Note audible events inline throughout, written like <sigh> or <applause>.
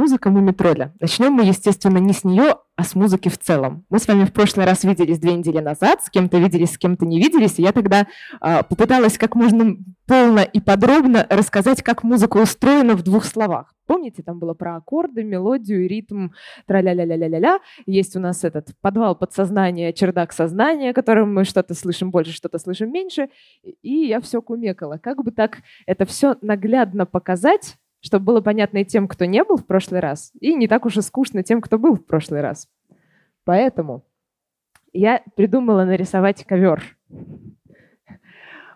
Музыка Мумитроля. Начнем мы, естественно, не с нее, а с музыки в целом. Мы с вами в прошлый раз виделись две недели назад, с кем-то виделись, с кем-то не виделись, и я тогда э, попыталась как можно полно и подробно рассказать, как музыка устроена в двух словах. Помните, там было про аккорды, мелодию, ритм, тра-ля-ля-ля-ля-ля-ля. Есть у нас этот подвал подсознания, чердак сознания, которым мы что-то слышим больше, что-то слышим меньше. И я все кумекала. Как бы так это все наглядно показать, чтобы было понятно и тем, кто не был в прошлый раз, и не так уж и скучно тем, кто был в прошлый раз. Поэтому я придумала нарисовать ковер.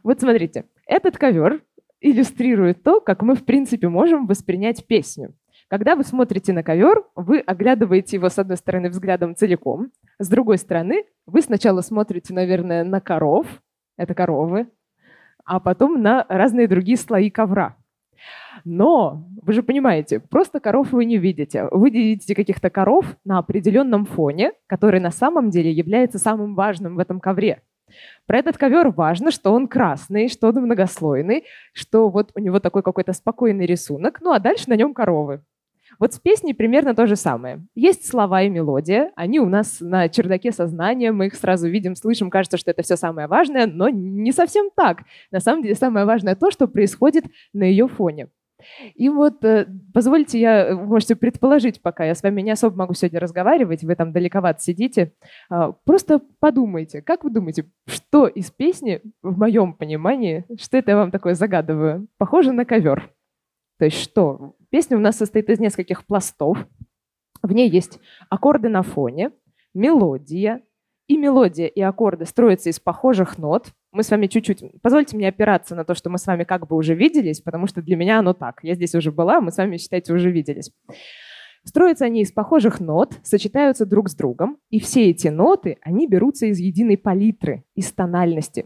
Вот смотрите, этот ковер иллюстрирует то, как мы, в принципе, можем воспринять песню. Когда вы смотрите на ковер, вы оглядываете его, с одной стороны, взглядом целиком, с другой стороны, вы сначала смотрите, наверное, на коров, это коровы, а потом на разные другие слои ковра. Но, вы же понимаете, просто коров вы не видите. Вы видите каких-то коров на определенном фоне, который на самом деле является самым важным в этом ковре. Про этот ковер важно, что он красный, что он многослойный, что вот у него такой какой-то спокойный рисунок, ну а дальше на нем коровы. Вот с песней примерно то же самое. Есть слова и мелодия, они у нас на чердаке сознания, мы их сразу видим, слышим, кажется, что это все самое важное, но не совсем так. На самом деле самое важное то, что происходит на ее фоне. И вот э, позвольте, я, можете предположить, пока я с вами не особо могу сегодня разговаривать, вы там далековато сидите, а, просто подумайте, как вы думаете, что из песни, в моем понимании, что это я вам такое загадываю, похоже на ковер? То есть что? Песня у нас состоит из нескольких пластов, в ней есть аккорды на фоне, мелодия, и мелодия, и аккорды строятся из похожих нот. Мы с вами чуть-чуть... Позвольте мне опираться на то, что мы с вами как бы уже виделись, потому что для меня оно так. Я здесь уже была, мы с вами, считайте, уже виделись. Строятся они из похожих нот, сочетаются друг с другом, и все эти ноты, они берутся из единой палитры, из тональности.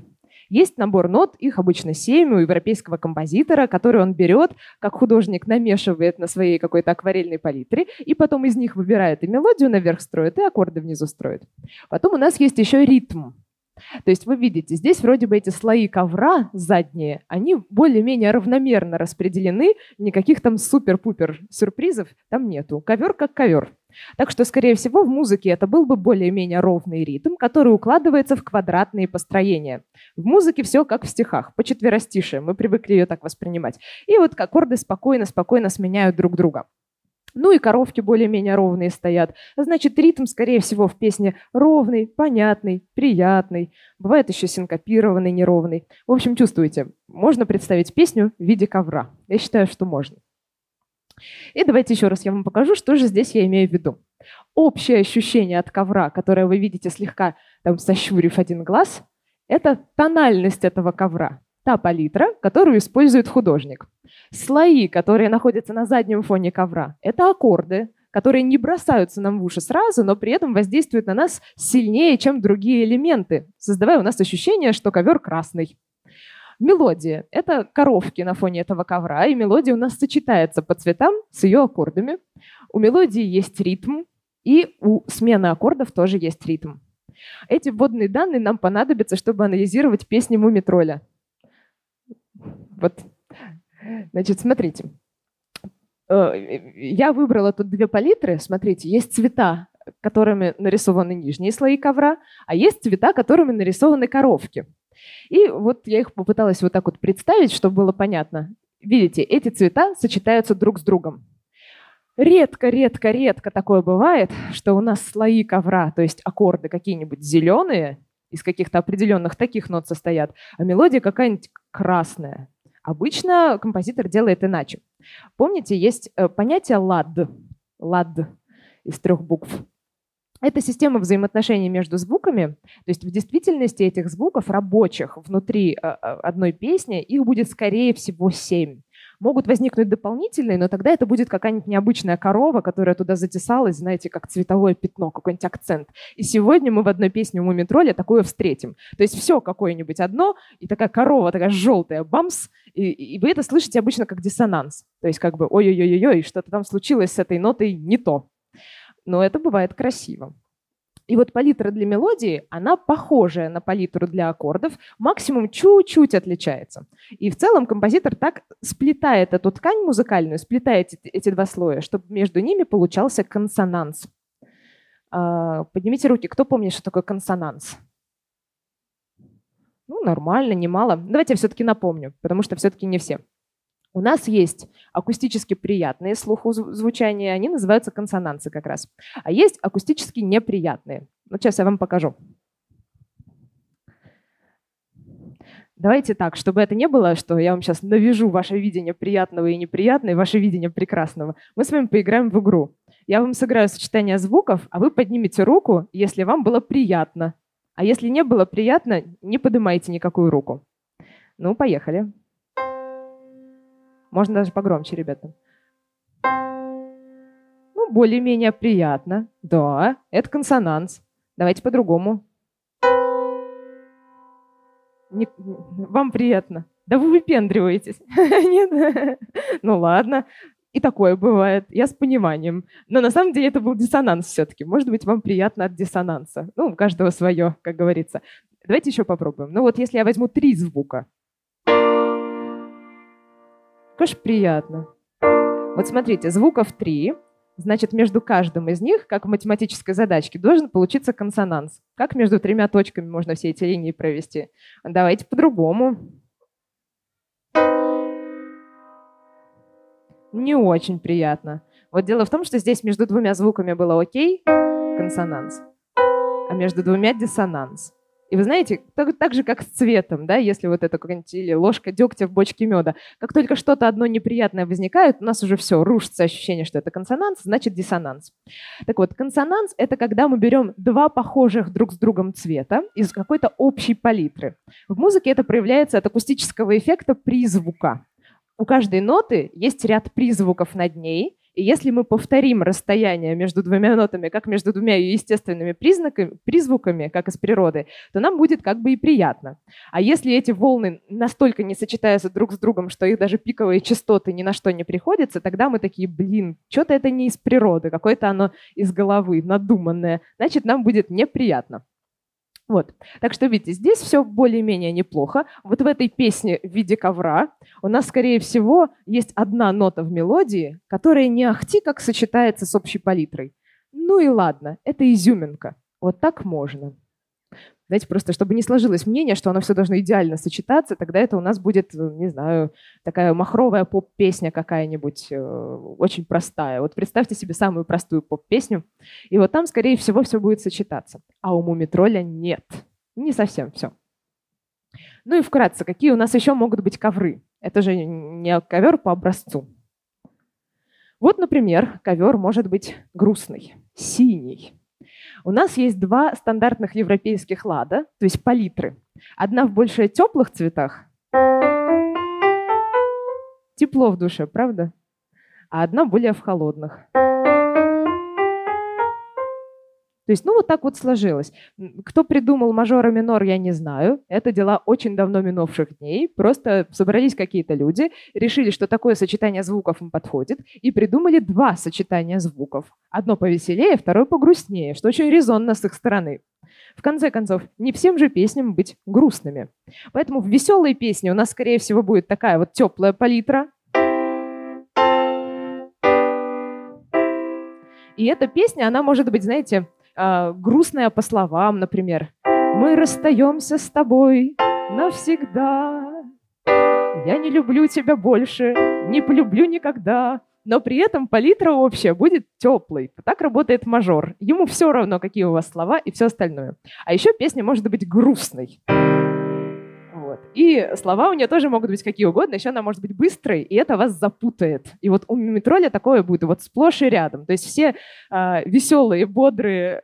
Есть набор нот, их обычно семь у европейского композитора, который он берет, как художник намешивает на своей какой-то акварельной палитре, и потом из них выбирает и мелодию наверх строит, и аккорды внизу строит. Потом у нас есть еще ритм. То есть вы видите, здесь вроде бы эти слои ковра задние, они более-менее равномерно распределены, никаких там супер-пупер сюрпризов там нету. Ковер как ковер. Так что, скорее всего, в музыке это был бы более-менее ровный ритм, который укладывается в квадратные построения. В музыке все как в стихах, по четверостишие, мы привыкли ее так воспринимать. И вот аккорды спокойно-спокойно сменяют друг друга. Ну и коровки более-менее ровные стоят. Значит, ритм, скорее всего, в песне ровный, понятный, приятный. Бывает еще синкопированный, неровный. В общем, чувствуете, можно представить песню в виде ковра. Я считаю, что можно. И давайте еще раз я вам покажу, что же здесь я имею в виду. Общее ощущение от ковра, которое вы видите слегка там, сощурив один глаз, это тональность этого ковра, та палитра, которую использует художник. Слои, которые находятся на заднем фоне ковра, это аккорды, которые не бросаются нам в уши сразу, но при этом воздействуют на нас сильнее, чем другие элементы, создавая у нас ощущение, что ковер красный. Мелодия — это коровки на фоне этого ковра, и мелодия у нас сочетается по цветам с ее аккордами. У мелодии есть ритм, и у смены аккордов тоже есть ритм. Эти вводные данные нам понадобятся, чтобы анализировать песни Мумитроля. Вот. Значит, смотрите. Э, я выбрала тут две палитры. Смотрите, есть цвета, которыми нарисованы нижние слои ковра, а есть цвета, которыми нарисованы коровки. И вот я их попыталась вот так вот представить, чтобы было понятно. Видите, эти цвета сочетаются друг с другом. Редко, редко, редко такое бывает, что у нас слои ковра, то есть аккорды какие-нибудь зеленые, из каких-то определенных таких нот состоят, а мелодия какая-нибудь красная. Обычно композитор делает иначе. Помните, есть э, понятие лад, лад из трех букв. Это система взаимоотношений между звуками. То есть в действительности этих звуков рабочих внутри э, э, одной песни их будет скорее всего семь. Могут возникнуть дополнительные, но тогда это будет какая-нибудь необычная корова, которая туда затесалась, знаете, как цветовое пятно, какой-нибудь акцент. И сегодня мы в одной песне у Мумитроля такое встретим. То есть все какое-нибудь одно, и такая корова, такая желтая, бамс, и, и вы это слышите обычно как диссонанс. То есть как бы ой-ой-ой-ой, что-то там случилось с этой нотой не то но это бывает красиво. И вот палитра для мелодии, она похожая на палитру для аккордов, максимум чуть-чуть отличается. И в целом композитор так сплетает эту ткань музыкальную, сплетает эти два слоя, чтобы между ними получался консонанс. А, поднимите руки, кто помнит, что такое консонанс? Ну, нормально, немало. Давайте я все-таки напомню, потому что все-таки не все. У нас есть акустически приятные слуху звучания, они называются консонансы как раз. А есть акустически неприятные. Вот сейчас я вам покажу. Давайте так, чтобы это не было, что я вам сейчас навяжу ваше видение приятного и неприятного, и ваше видение прекрасного. Мы с вами поиграем в игру. Я вам сыграю сочетание звуков, а вы поднимете руку, если вам было приятно. А если не было приятно, не поднимайте никакую руку. Ну, поехали. Можно даже погромче, ребята. Ну, более-менее приятно. Да, это консонанс. Давайте по-другому. Не... Вам приятно. Да вы выпендриваетесь. <laughs> Нет? Ну ладно. И такое бывает. Я с пониманием. Но на самом деле это был диссонанс все-таки. Может быть, вам приятно от диссонанса. Ну, у каждого свое, как говорится. Давайте еще попробуем. Ну вот если я возьму три звука, Конечно, приятно. Вот смотрите, звуков три, значит, между каждым из них, как в математической задачке, должен получиться консонанс. Как между тремя точками можно все эти линии провести? Давайте по-другому. Не очень приятно. Вот дело в том, что здесь между двумя звуками было окей, консонанс, а между двумя диссонанс. И вы знаете, так, так же, как с цветом, да, если вот это какая-нибудь или ложка дегтя в бочке меда, как только что-то одно неприятное возникает, у нас уже все, рушится ощущение, что это консонанс, значит диссонанс. Так вот, консонанс — это когда мы берем два похожих друг с другом цвета из какой-то общей палитры. В музыке это проявляется от акустического эффекта призвука. У каждой ноты есть ряд призвуков над ней, и если мы повторим расстояние между двумя нотами, как между двумя естественными признаками, призвуками, как из природы, то нам будет как бы и приятно. А если эти волны настолько не сочетаются друг с другом, что их даже пиковые частоты ни на что не приходятся, тогда мы такие, блин, что-то это не из природы, какое-то оно из головы, надуманное, значит, нам будет неприятно. Вот. Так что, видите, здесь все более-менее неплохо. Вот в этой песне в виде ковра у нас, скорее всего, есть одна нота в мелодии, которая не ахти как сочетается с общей палитрой. Ну и ладно, это изюминка. Вот так можно. Знаете, просто чтобы не сложилось мнение, что оно все должно идеально сочетаться, тогда это у нас будет, э, не знаю, такая махровая поп-песня какая-нибудь, э, очень простая. Вот представьте себе самую простую поп-песню, и вот там, скорее всего, все будет сочетаться. А у Мумитроля нет. Не совсем все. Ну и вкратце, какие у нас еще могут быть ковры? Это же не ковер по образцу. Вот, например, ковер может быть грустный, синий, у нас есть два стандартных европейских лада, то есть палитры. Одна в больше теплых цветах. Тепло в душе, правда? А одна более в холодных. То есть, ну, вот так вот сложилось. Кто придумал мажор и минор, я не знаю. Это дела очень давно минувших дней. Просто собрались какие-то люди, решили, что такое сочетание звуков им подходит, и придумали два сочетания звуков. Одно повеселее, второе погрустнее, что очень резонно с их стороны. В конце концов, не всем же песням быть грустными. Поэтому в веселой песне у нас, скорее всего, будет такая вот теплая палитра. И эта песня, она может быть, знаете, э, грустная по словам, например. «Мы расстаемся с тобой навсегда. Я не люблю тебя больше, не полюблю никогда». Но при этом палитра общая будет теплой. Так работает мажор. Ему все равно, какие у вас слова и все остальное. А еще песня может быть грустной. Вот. И слова у нее тоже могут быть какие угодно, еще она может быть быстрой, и это вас запутает. И вот у Мимитроля такое будет вот сплошь и рядом. То есть все э, веселые, бодрые,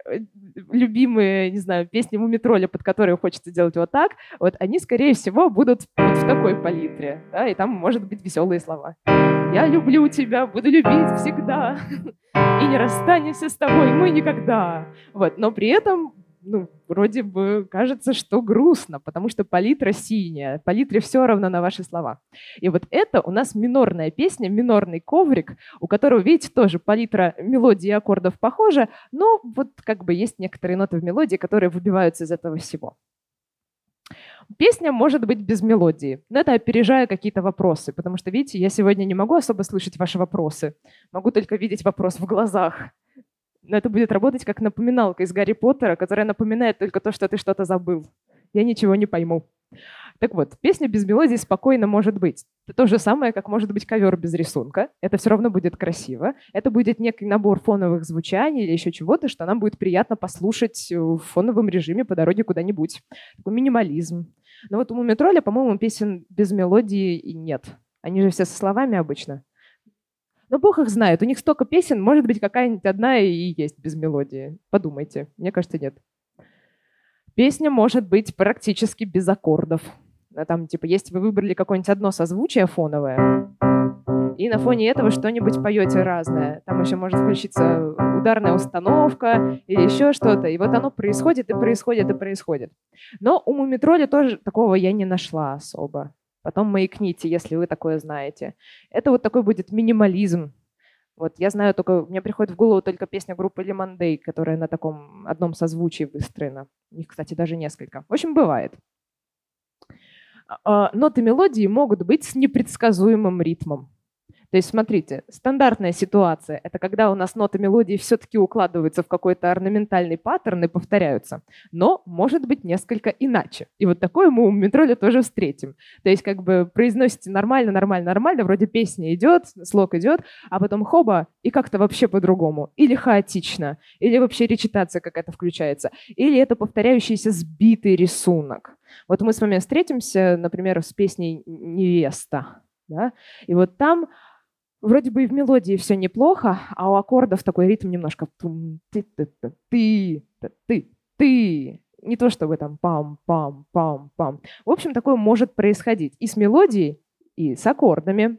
любимые, не знаю, песни Мумитроля, под которые хочется делать вот так, вот они, скорее всего, будут вот в такой палитре, да, и там может быть веселые слова. «Я люблю тебя, буду любить всегда, <laughs> и не расстанемся с тобой мы никогда». Вот, но при этом ну, вроде бы кажется, что грустно, потому что палитра синяя, палитре все равно на ваши слова. И вот это у нас минорная песня, минорный коврик, у которого, видите, тоже палитра мелодии и аккордов похожа, но вот как бы есть некоторые ноты в мелодии, которые выбиваются из этого всего. Песня может быть без мелодии, но это опережая какие-то вопросы, потому что, видите, я сегодня не могу особо слышать ваши вопросы, могу только видеть вопрос в глазах. Но это будет работать как напоминалка из Гарри Поттера, которая напоминает только то, что ты что-то забыл. Я ничего не пойму. Так вот, песня без мелодии спокойно может быть. Это то же самое, как может быть ковер без рисунка. Это все равно будет красиво. Это будет некий набор фоновых звучаний или еще чего-то, что нам будет приятно послушать в фоновом режиме по дороге куда-нибудь. Такой минимализм. Но вот у Мумитроля, по-моему, песен без мелодии и нет. Они же все со словами обычно. Но бог их знает, у них столько песен, может быть, какая-нибудь одна и есть без мелодии. Подумайте, мне кажется, нет. Песня может быть практически без аккордов. Там, типа, если вы выбрали какое-нибудь одно созвучие фоновое, и на фоне этого что-нибудь поете разное. Там еще может включиться ударная установка или еще что-то. И вот оно происходит и происходит и происходит. Но у Мумитроля тоже такого я не нашла особо. Потом маякните, если вы такое знаете. Это вот такой будет минимализм. Вот я знаю только, мне приходит в голову только песня группы Day, которая на таком одном созвучии выстроена. У них, кстати, даже несколько. В общем, бывает. А, а, ноты мелодии могут быть с непредсказуемым ритмом. То есть, смотрите, стандартная ситуация – это когда у нас ноты мелодии все-таки укладываются в какой-то орнаментальный паттерн и повторяются. Но может быть несколько иначе. И вот такое мы у Метроля тоже встретим. То есть, как бы произносите нормально, нормально, нормально, вроде песня идет, слог идет, а потом хоба, и как-то вообще по-другому. Или хаотично, или вообще речитация какая-то включается, или это повторяющийся сбитый рисунок. Вот мы с вами встретимся, например, с песней «Невеста». Да? И вот там вроде бы и в мелодии все неплохо, а у аккордов такой ритм немножко ты ты ты ты ты не то чтобы там пам-пам-пам-пам. В общем, такое может происходить и с мелодией, и с аккордами.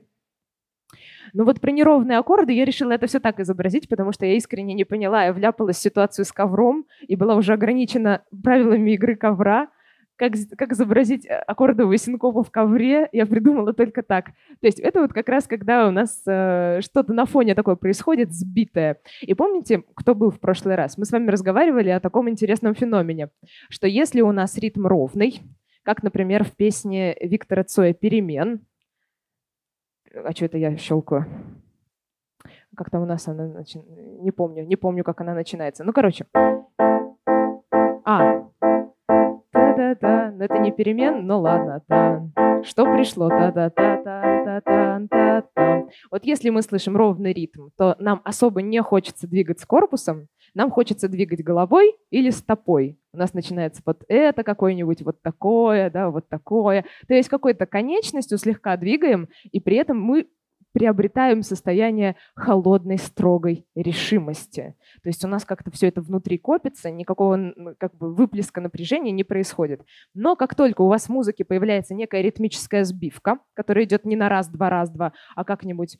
Но вот про неровные аккорды я решила это все так изобразить, потому что я искренне не поняла. Я вляпалась в ситуацию с ковром и была уже ограничена правилами игры ковра как, как изобразить э, аккордовую синкопу в ковре, я придумала только так. То есть это вот как раз, когда у нас э, что-то на фоне такое происходит, сбитое. И помните, кто был в прошлый раз? Мы с вами разговаривали о таком интересном феномене, что если у нас ритм ровный, как, например, в песне Виктора Цоя «Перемен», а что это я щелкаю? Как там у нас она начи... Не помню, не помню, как она начинается. Ну, короче. А, та-та-та. Но это не перемен, но ладно. Та. Что пришло? Та-та-та-та-та-та-та. Вот если мы слышим ровный ритм, то нам особо не хочется двигаться корпусом, нам хочется двигать головой или стопой. У нас начинается вот это какое-нибудь, вот такое, да, вот такое. То есть какой-то конечностью слегка двигаем, и при этом мы приобретаем состояние холодной, строгой решимости. То есть у нас как-то все это внутри копится, никакого как бы выплеска напряжения не происходит. Но как только у вас в музыке появляется некая ритмическая сбивка, которая идет не на раз, два, раз, два, а как-нибудь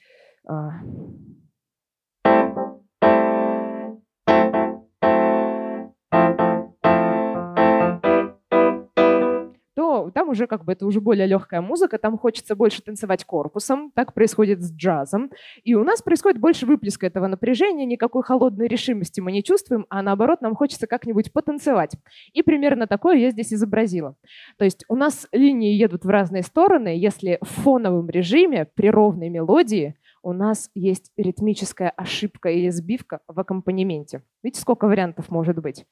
а, там уже как бы это уже более легкая музыка, там хочется больше танцевать корпусом, так происходит с джазом. И у нас происходит больше выплеска этого напряжения, никакой холодной решимости мы не чувствуем, а наоборот нам хочется как-нибудь потанцевать. И примерно такое я здесь изобразила. То есть у нас линии едут в разные стороны, если в фоновом режиме при ровной мелодии у нас есть ритмическая ошибка или сбивка в аккомпанементе. Видите, сколько вариантов может быть?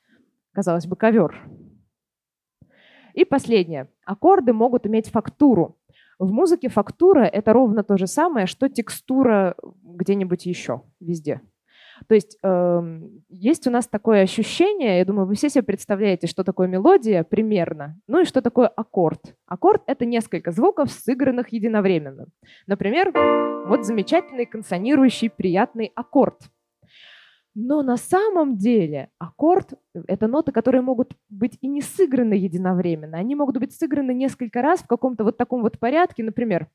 Казалось бы, ковер. И последнее. Аккорды могут иметь фактуру. В музыке фактура — это ровно то же самое, что текстура где-нибудь еще, везде. То есть э, есть у нас такое ощущение, я думаю, вы все себе представляете, что такое мелодия примерно, ну и что такое аккорд. Аккорд — это несколько звуков, сыгранных единовременно. Например, вот замечательный консонирующий приятный аккорд — но на самом деле аккорд — это ноты, которые могут быть и не сыграны единовременно. Они могут быть сыграны несколько раз в каком-то вот таком вот порядке, например.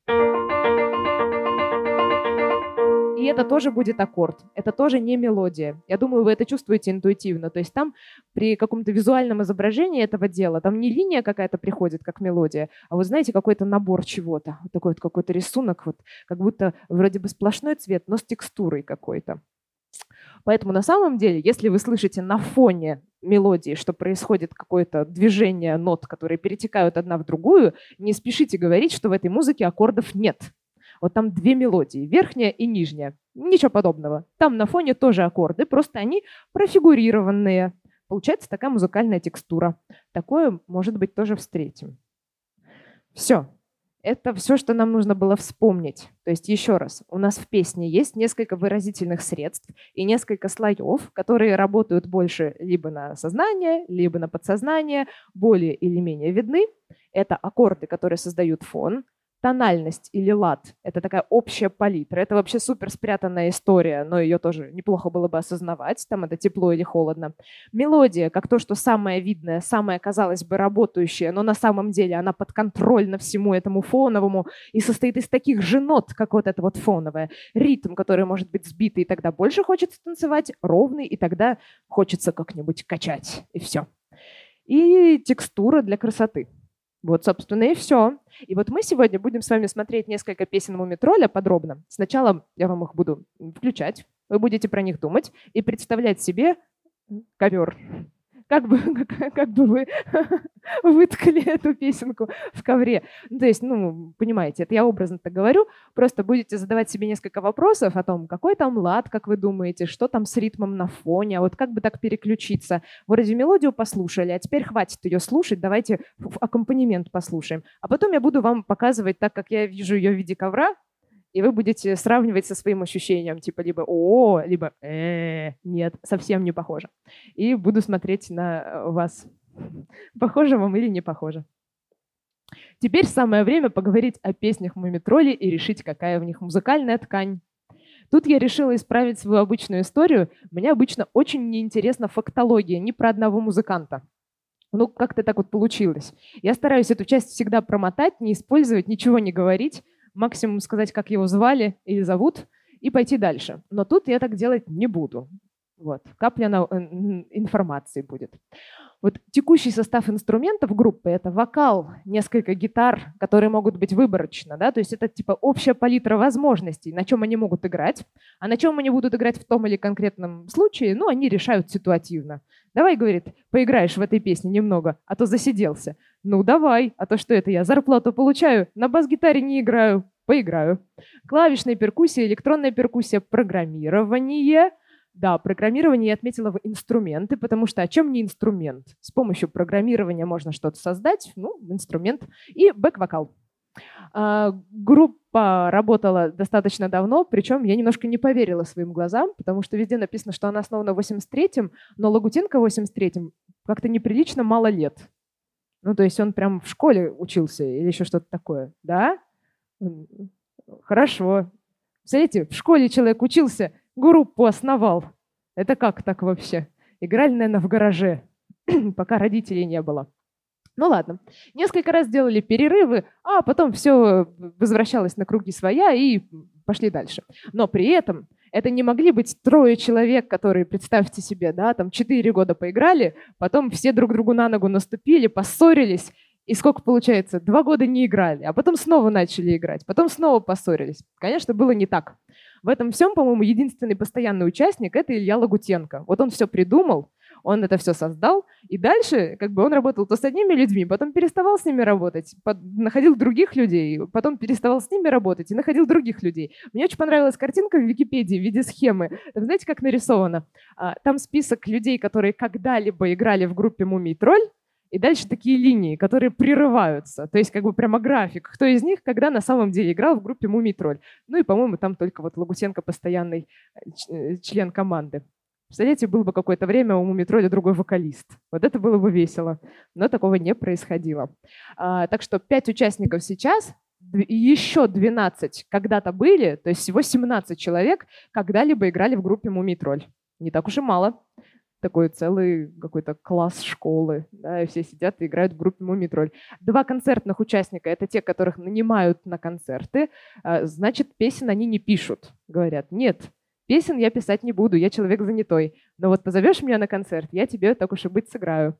И это тоже будет аккорд. Это тоже не мелодия. Я думаю, вы это чувствуете интуитивно. То есть там при каком-то визуальном изображении этого дела, там не линия какая-то приходит, как мелодия, а вот знаете, какой-то набор чего-то. Вот такой вот какой-то рисунок, вот как будто вроде бы сплошной цвет, но с текстурой какой-то. Поэтому на самом деле, если вы слышите на фоне мелодии, что происходит какое-то движение нот, которые перетекают одна в другую, не спешите говорить, что в этой музыке аккордов нет. Вот там две мелодии, верхняя и нижняя. Ничего подобного. Там на фоне тоже аккорды, просто они профигурированные. Получается такая музыкальная текстура. Такое, может быть, тоже встретим. Все. Это все, что нам нужно было вспомнить. То есть еще раз, у нас в песне есть несколько выразительных средств и несколько слоев, которые работают больше либо на сознание, либо на подсознание, более или менее видны. Это аккорды, которые создают фон, Тональность или лад — это такая общая палитра. Это вообще супер спрятанная история, но ее тоже неплохо было бы осознавать. Там это тепло или холодно. Мелодия, как то, что самое видное, самое, казалось бы, работающее, но на самом деле она подконтрольна всему этому фоновому и состоит из таких же нот, как вот это вот фоновое. Ритм, который может быть сбитый, и тогда больше хочется танцевать, ровный, и тогда хочется как-нибудь качать, и все. И текстура для красоты — вот, собственно, и все. И вот мы сегодня будем с вами смотреть несколько песен Мумитроля подробно. Сначала я вам их буду включать, вы будете про них думать и представлять себе ковер как бы, <laughs> как, как бы вы <laughs> выткали эту песенку в ковре. То есть, ну, понимаете, это я образно так говорю, просто будете задавать себе несколько вопросов о том, какой там лад, как вы думаете, что там с ритмом на фоне, а вот как бы так переключиться. Вроде мелодию послушали, а теперь хватит ее слушать, давайте аккомпанемент послушаем. А потом я буду вам показывать так, как я вижу ее в виде ковра, и вы будете сравнивать со своим ощущением, типа либо «о», либо э, «нет, совсем не похоже». И буду смотреть на э, вас, похоже вам или не похоже. Теперь самое время поговорить о песнях Мумитроли и решить, какая в них музыкальная ткань. Тут я решила исправить свою обычную историю. Мне обычно очень неинтересна фактология ни про одного музыканта. Ну, как-то так вот получилось. Я стараюсь эту часть всегда промотать, не использовать, ничего не говорить, максимум сказать, как его звали или зовут, и пойти дальше. Но тут я так делать не буду. Вот, капля на, информации будет. Вот текущий состав инструментов группы — это вокал, несколько гитар, которые могут быть выборочно, да, то есть это типа общая палитра возможностей, на чем они могут играть, а на чем они будут играть в том или конкретном случае, ну, они решают ситуативно. Давай, говорит, поиграешь в этой песне немного, а то засиделся. Ну, давай, а то что это я зарплату получаю, на бас-гитаре не играю, поиграю. Клавишная перкуссия, электронная перкуссия, программирование — да, программирование я отметила в инструменты, потому что о чем не инструмент? С помощью программирования можно что-то создать, ну, инструмент, и бэк-вокал. А, группа работала достаточно давно, причем я немножко не поверила своим глазам, потому что везде написано, что она основана в 83-м, но Лагутенко в 83-м как-то неприлично мало лет. Ну, то есть он прям в школе учился или еще что-то такое, да? Хорошо. Смотрите, в школе человек учился, группу основал. Это как так вообще? Играли, наверное, в гараже, <clears throat> пока родителей не было. Ну ладно. Несколько раз делали перерывы, а потом все возвращалось на круги своя и пошли дальше. Но при этом это не могли быть трое человек, которые, представьте себе, да, там четыре года поиграли, потом все друг другу на ногу наступили, поссорились, и сколько получается? Два года не играли, а потом снова начали играть, потом снова поссорились. Конечно, было не так. В этом всем, по-моему, единственный постоянный участник — это Илья Лагутенко. Вот он все придумал, он это все создал, и дальше как бы он работал то с одними людьми, потом переставал с ними работать, под, находил других людей, потом переставал с ними работать и находил других людей. Мне очень понравилась картинка в Википедии в виде схемы. Там, знаете, как нарисовано? А, там список людей, которые когда-либо играли в группе «Мумий тролль», и дальше такие линии, которые прерываются. То есть как бы прямо график. Кто из них когда на самом деле играл в группе «Мумий тролль». Ну и, по-моему, там только вот Лагусенко постоянный э, э, член команды. Представляете, было бы какое-то время у «Мумий тролля» другой вокалист. Вот это было бы весело. Но такого не происходило. А, так что пять участников сейчас, еще 12 когда-то были, то есть всего 17 человек когда-либо играли в группе «Мумий тролль». Не так уж и мало. Такой целый какой-то класс школы, да, и все сидят и играют в группе Мумитроль. Два концертных участника — это те, которых нанимают на концерты, а, значит, песен они не пишут. Говорят, нет, песен я писать не буду, я человек занятой, но вот позовешь меня на концерт, я тебе, так уж и быть, сыграю.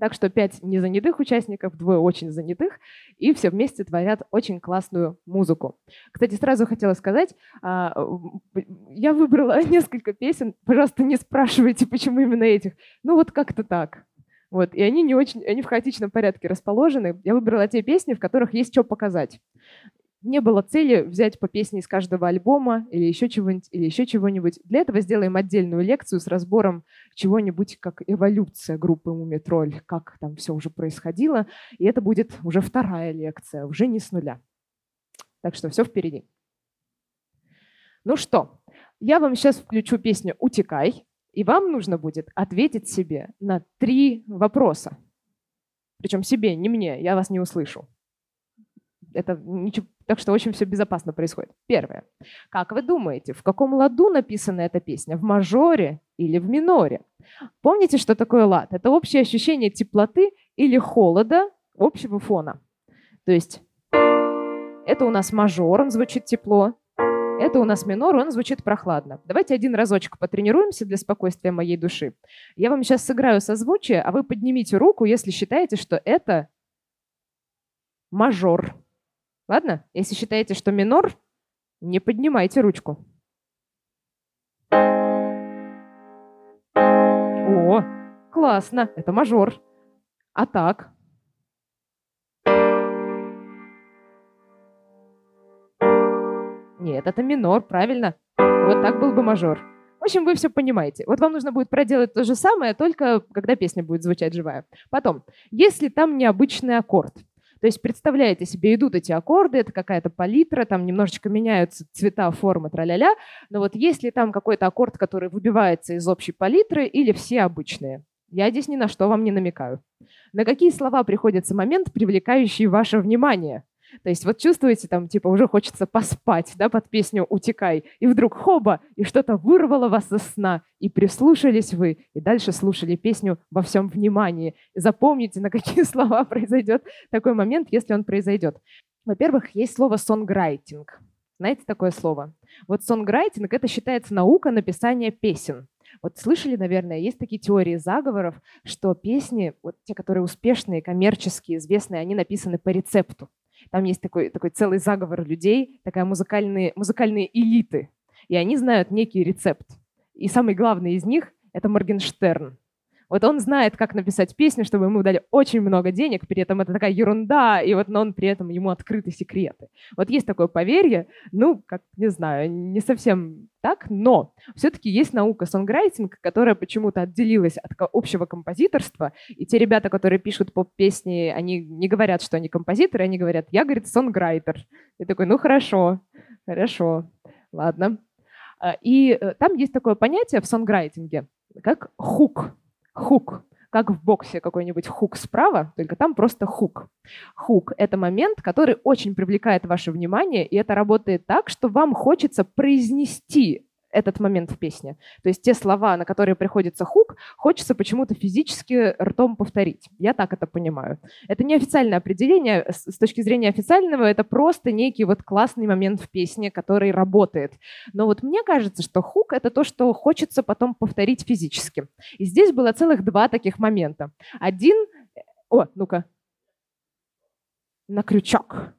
Так что пять незанятых участников, двое очень занятых, и все вместе творят очень классную музыку. Кстати, сразу хотела сказать, а, я выбрала <laughs> несколько песен, пожалуйста, не спрашивайте, почему именно этих. Ну вот как-то так. Вот, и они не очень, они в хаотичном порядке расположены. Я выбрала те песни, в которых есть что показать не было цели взять по песне из каждого альбома или еще чего-нибудь, или еще чего-нибудь. Для этого сделаем отдельную лекцию с разбором чего-нибудь, как эволюция группы Мумитроль, как там все уже происходило. И это будет уже вторая лекция, уже не с нуля. Так что все впереди. Ну что, я вам сейчас включу песню «Утекай», и вам нужно будет ответить себе на три вопроса. Причем себе, не мне, я вас не услышу. Это ничего, так что очень все безопасно происходит. Первое. Как вы думаете, в каком ладу написана эта песня? В мажоре или в миноре? Помните, что такое лад? Это общее ощущение теплоты или холода общего фона. То есть это у нас мажор, он звучит тепло. Это у нас минор, он звучит прохладно. Давайте один разочек потренируемся для спокойствия моей души. Я вам сейчас сыграю созвучие, а вы поднимите руку, если считаете, что это мажор. Ладно? Если считаете, что минор, не поднимайте ручку. О, классно, это мажор. А так? Нет, это минор, правильно. Вот так был бы мажор. В общем, вы все понимаете. Вот вам нужно будет проделать то же самое, только когда песня будет звучать живая. Потом, если там необычный аккорд, то есть представляете себе, идут эти аккорды, это какая-то палитра, там немножечко меняются цвета, формы, тра-ля-ля, но вот есть ли там какой-то аккорд, который выбивается из общей палитры или все обычные? Я здесь ни на что вам не намекаю. На какие слова приходится момент, привлекающий ваше внимание? То есть вот чувствуете, там типа уже хочется поспать, да, под песню «Утекай», и вдруг хоба, и что-то вырвало вас из сна, и прислушались вы, и дальше слушали песню во всем внимании. Запомните, на какие <laughs> слова произойдет такой момент, если он произойдет. Во-первых, есть слово «сонграйтинг». Знаете такое слово? Вот сонграйтинг — это считается наука написания песен. Вот слышали, наверное, есть такие теории заговоров, что песни, вот те, которые успешные, коммерческие, известные, они написаны по рецепту. Там есть такой, такой целый заговор людей, такая музыкальные, музыкальные элиты. И они знают некий рецепт. И самый главный из них — это Моргенштерн. Вот он знает, как написать песню, чтобы ему дали очень много денег, при этом это такая ерунда, и вот но он при этом ему открыты секреты. Вот есть такое поверье, ну, как, не знаю, не совсем так, но все-таки есть наука сонграйтинг, которая почему-то отделилась от общего композиторства, и те ребята, которые пишут поп-песни, они не говорят, что они композиторы, они говорят, я, говорит, сонграйтер. И такой, ну, хорошо, хорошо, ладно. А, и э, там есть такое понятие в сонграйтинге, как хук хук, как в боксе какой-нибудь хук справа, только там просто хук. Хук — это момент, который очень привлекает ваше внимание, и это работает так, что вам хочется произнести этот момент в песне. То есть те слова, на которые приходится хук, хочется почему-то физически ртом повторить. Я так это понимаю. Это не официальное определение. С точки зрения официального, это просто некий вот классный момент в песне, который работает. Но вот мне кажется, что хук — это то, что хочется потом повторить физически. И здесь было целых два таких момента. Один... О, ну-ка. На крючок.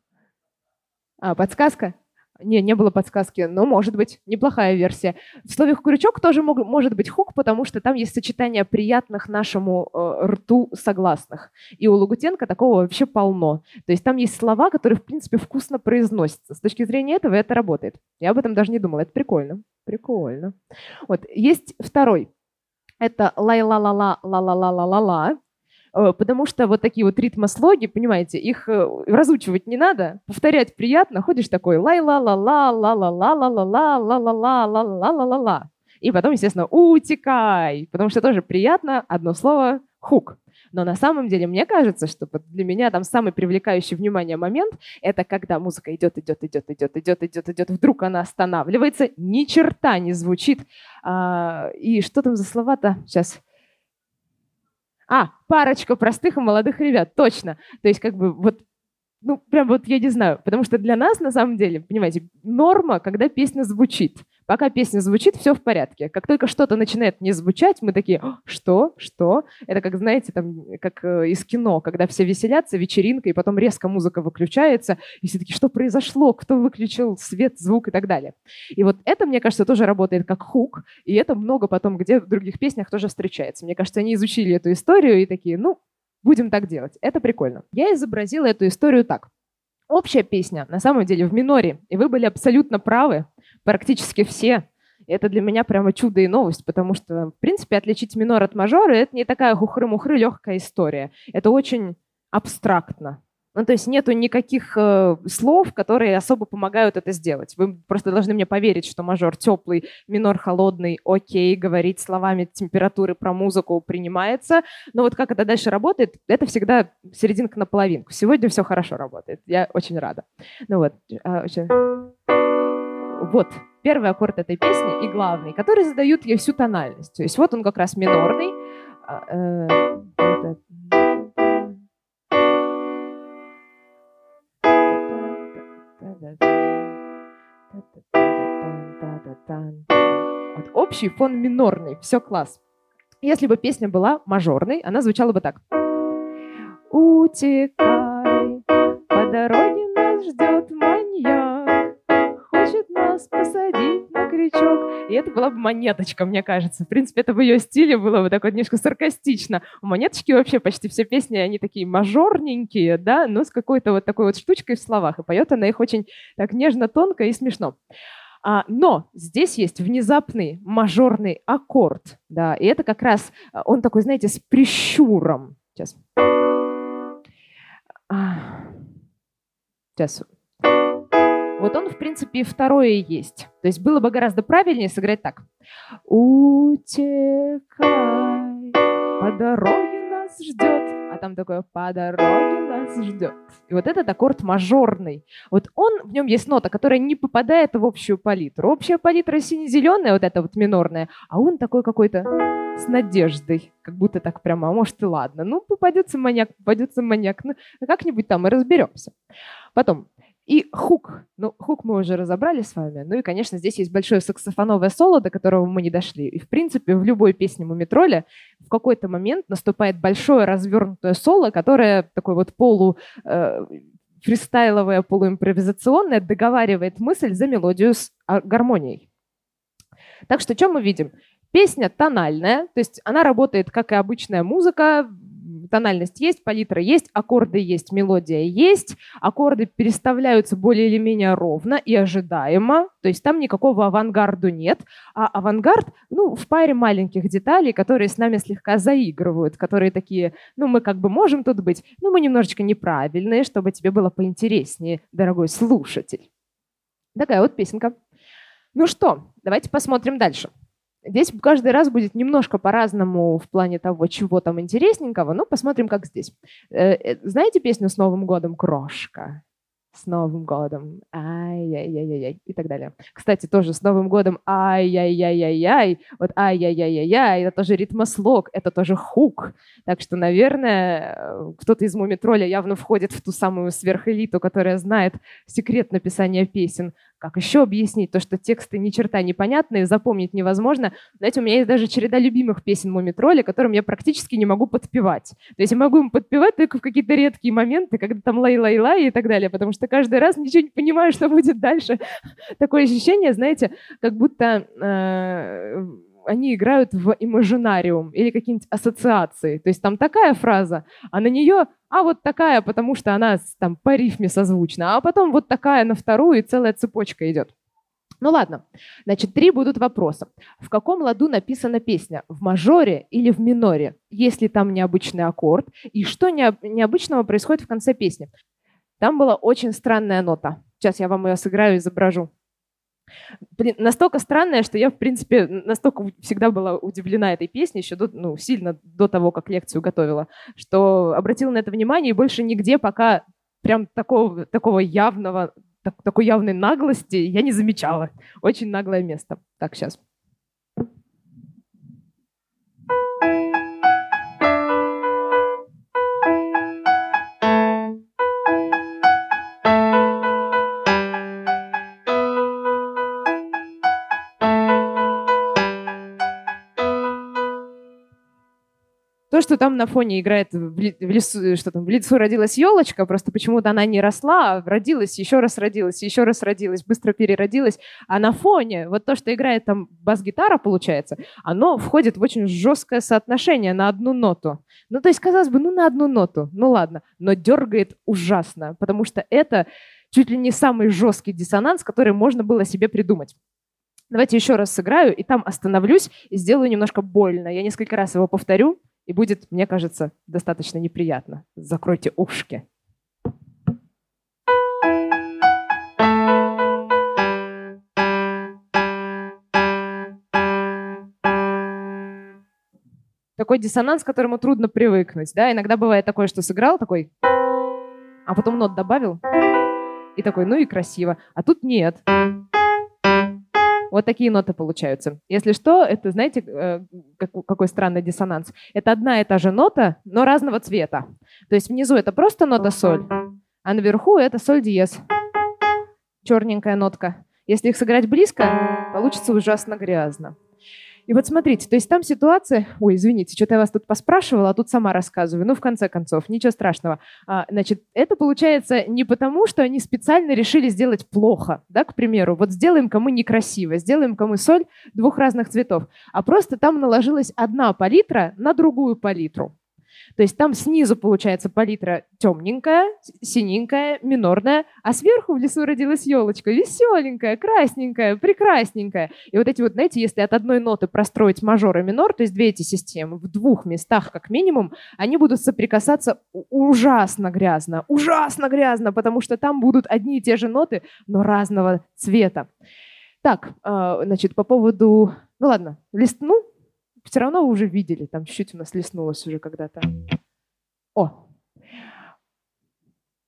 А, подсказка? Не, не было подсказки, но может быть неплохая версия. В слове «крючок» тоже мог, может быть хук, потому что там есть сочетание приятных нашему э, рту согласных. И у Лугутенко такого вообще полно. То есть там есть слова, которые, в принципе, вкусно произносятся. С точки зрения этого это работает. Я об этом даже не думала. Это прикольно. Прикольно. Вот. Есть второй. Это лай-ла-ла-ла-ла-ла-ла-ла-ла. Э, потому что вот такие вот ритмослоги, понимаете, их э, разучивать не надо, повторять приятно, ходишь такой лай ла ла ла ла ла ла ла ла ла ла ла ла ла ла ла ла ла И потом, естественно, утекай, потому что тоже приятно, одно слово, хук. Но на самом деле мне кажется, что для меня там самый привлекающий внимание момент — это когда музыка идет, идет, идет, идет, идет, идет, идет, вдруг она останавливается, ни черта не звучит. А, и что там за слова-то? Сейчас. А, парочка простых и молодых ребят, точно. То есть как бы вот ну, прям вот я не знаю, потому что для нас, на самом деле, понимаете, норма, когда песня звучит. Пока песня звучит, все в порядке. Как только что-то начинает не звучать, мы такие, что? Что? Это как, знаете, там, как э, из кино, когда все веселятся, вечеринка, и потом резко музыка выключается, и все таки что произошло? Кто выключил свет, звук и так далее. И вот это, мне кажется, тоже работает как хук, и это много потом где в других песнях тоже встречается. Мне кажется, они изучили эту историю и такие, ну, будем так делать. Это прикольно. Я изобразила эту историю так. Общая песня, на самом деле, в миноре, и вы были абсолютно правы практически все. И это для меня прямо чудо и новость, потому что, в принципе, отличить минор от мажора — это не такая хухры-мухры легкая история. Это очень абстрактно. Ну, то есть нету никаких э, слов, которые особо помогают это сделать. Вы просто должны мне поверить, что мажор теплый, минор холодный, окей, говорить словами температуры про музыку принимается. Но вот как это дальше работает, это всегда серединка на половинку. Сегодня все хорошо работает. Я очень рада. Ну вот. А, вот первый аккорд этой песни и главный, который задают ей всю тональность. То есть вот он как раз минорный. А, э, вот общий фон минорный, все класс. Если бы песня была мажорной, она звучала бы так. Утекай, по дороге нас ждет маньяк хочет нас посадить крючок. И это была бы монеточка, мне кажется. В принципе, это в ее стиле было бы такое немножко саркастично. У монеточки вообще почти все песни, они такие мажорненькие, да, но с какой-то вот такой вот штучкой в словах. И поет она их очень так нежно, тонко и смешно. А, но здесь есть внезапный мажорный аккорд, да, и это как раз а, он такой, знаете, с прищуром. Сейчас. А, сейчас вот он, в принципе, второе есть. То есть было бы гораздо правильнее сыграть так. Утекай, по дороге нас ждет. А там такое по дороге нас ждет. И вот этот аккорд мажорный. Вот он, в нем есть нота, которая не попадает в общую палитру. Общая палитра сине-зеленая, вот эта вот минорная, а он такой какой-то с надеждой, как будто так прямо, а может и ладно. Ну, попадется маньяк, попадется маньяк, ну, как-нибудь там и разберемся. Потом и хук. Ну, хук мы уже разобрали с вами. Ну и, конечно, здесь есть большое саксофоновое соло, до которого мы не дошли. И, в принципе, в любой песне Мумитроля в какой-то момент наступает большое развернутое соло, которое такой вот полу э, фристайловое, полуимпровизационное, договаривает мысль за мелодию с а, гармонией. Так что что мы видим? Песня тональная, то есть она работает как и обычная музыка, тональность есть, палитра есть, аккорды есть, мелодия есть, аккорды переставляются более или менее ровно и ожидаемо, то есть там никакого авангарду нет, а авангард, ну, в паре маленьких деталей, которые с нами слегка заигрывают, которые такие, ну, мы как бы можем тут быть, но мы немножечко неправильные, чтобы тебе было поинтереснее, дорогой слушатель. Такая вот песенка. Ну что, давайте посмотрим дальше. Здесь каждый раз будет немножко по-разному в плане того, чего там интересненького, но посмотрим, как здесь. Э, э, знаете песню «С Новым годом, крошка»? с Новым годом, ай-яй-яй-яй, и так далее. Кстати, тоже с Новым годом, ай-яй-яй-яй-яй, вот ай-яй-яй-яй, это тоже ритмослог, это тоже хук. Так что, наверное, кто-то из Мумитроля явно входит в ту самую сверхэлиту, которая знает секрет написания песен. Как еще объяснить то, что тексты ни черта непонятные, запомнить невозможно? Знаете, у меня есть даже череда любимых песен Мумитроля, которым я практически не могу подпевать. То есть я могу им подпевать только в какие-то редкие моменты, когда там лай-лай-лай и так далее, потому что каждый раз ничего не понимаю, что будет дальше. <laughs> Такое ощущение, знаете, как будто э, они играют в имажинариум или какие-нибудь ассоциации. То есть там такая фраза, а на нее, а вот такая, потому что она там по рифме созвучна, а потом вот такая на вторую, и целая цепочка идет. Ну ладно, значит, три будут вопроса. В каком ладу написана песня? В мажоре или в миноре? Есть ли там необычный аккорд? И что необычного происходит в конце песни? Там была очень странная нота. Сейчас я вам ее сыграю и изображу. Блин, настолько странная, что я, в принципе, настолько всегда была удивлена этой песней, еще до, ну, сильно до того, как лекцию готовила, что обратила на это внимание, и больше нигде пока прям такого, такого явного, так, такой явной наглости я не замечала. Очень наглое место. Так, сейчас. То, что там на фоне играет в лесу, что там, в лесу родилась елочка, просто почему-то она не росла, а родилась, еще раз родилась, еще раз родилась, быстро переродилась. А на фоне вот то, что играет там бас-гитара, получается, оно входит в очень жесткое соотношение на одну ноту. Ну, то есть, казалось бы, ну, на одну ноту, ну ладно, но дергает ужасно, потому что это чуть ли не самый жесткий диссонанс, который можно было себе придумать. Давайте еще раз сыграю, и там остановлюсь и сделаю немножко больно. Я несколько раз его повторю, и будет, мне кажется, достаточно неприятно. Закройте ушки. Такой диссонанс, к которому трудно привыкнуть. Да? Иногда бывает такое, что сыграл такой, а потом нот добавил, и такой, ну и красиво. А тут нет. Вот такие ноты получаются. Если что, это, знаете, э, какой странный диссонанс? Это одна и та же нота, но разного цвета. То есть внизу это просто нота соль, а наверху это соль диез. Черненькая нотка. Если их сыграть близко, получится ужасно грязно. И вот смотрите, то есть там ситуация... Ой, извините, что-то я вас тут поспрашивала, а тут сама рассказываю. Ну, в конце концов, ничего страшного. А, значит, это получается не потому, что они специально решили сделать плохо, да, к примеру. Вот сделаем-ка мы некрасиво, сделаем-ка мы соль двух разных цветов. А просто там наложилась одна палитра на другую палитру. То есть там снизу получается палитра темненькая, синенькая, минорная, а сверху в лесу родилась елочка веселенькая, красненькая, прекрасненькая. И вот эти вот, знаете, если от одной ноты простроить мажор и минор, то есть две эти системы в двух местах как минимум, они будут соприкасаться ужасно грязно, ужасно грязно, потому что там будут одни и те же ноты, но разного цвета. Так, а, значит, по поводу... Ну ладно, листну, все равно вы уже видели, там чуть-чуть у нас леснулось уже когда-то. О!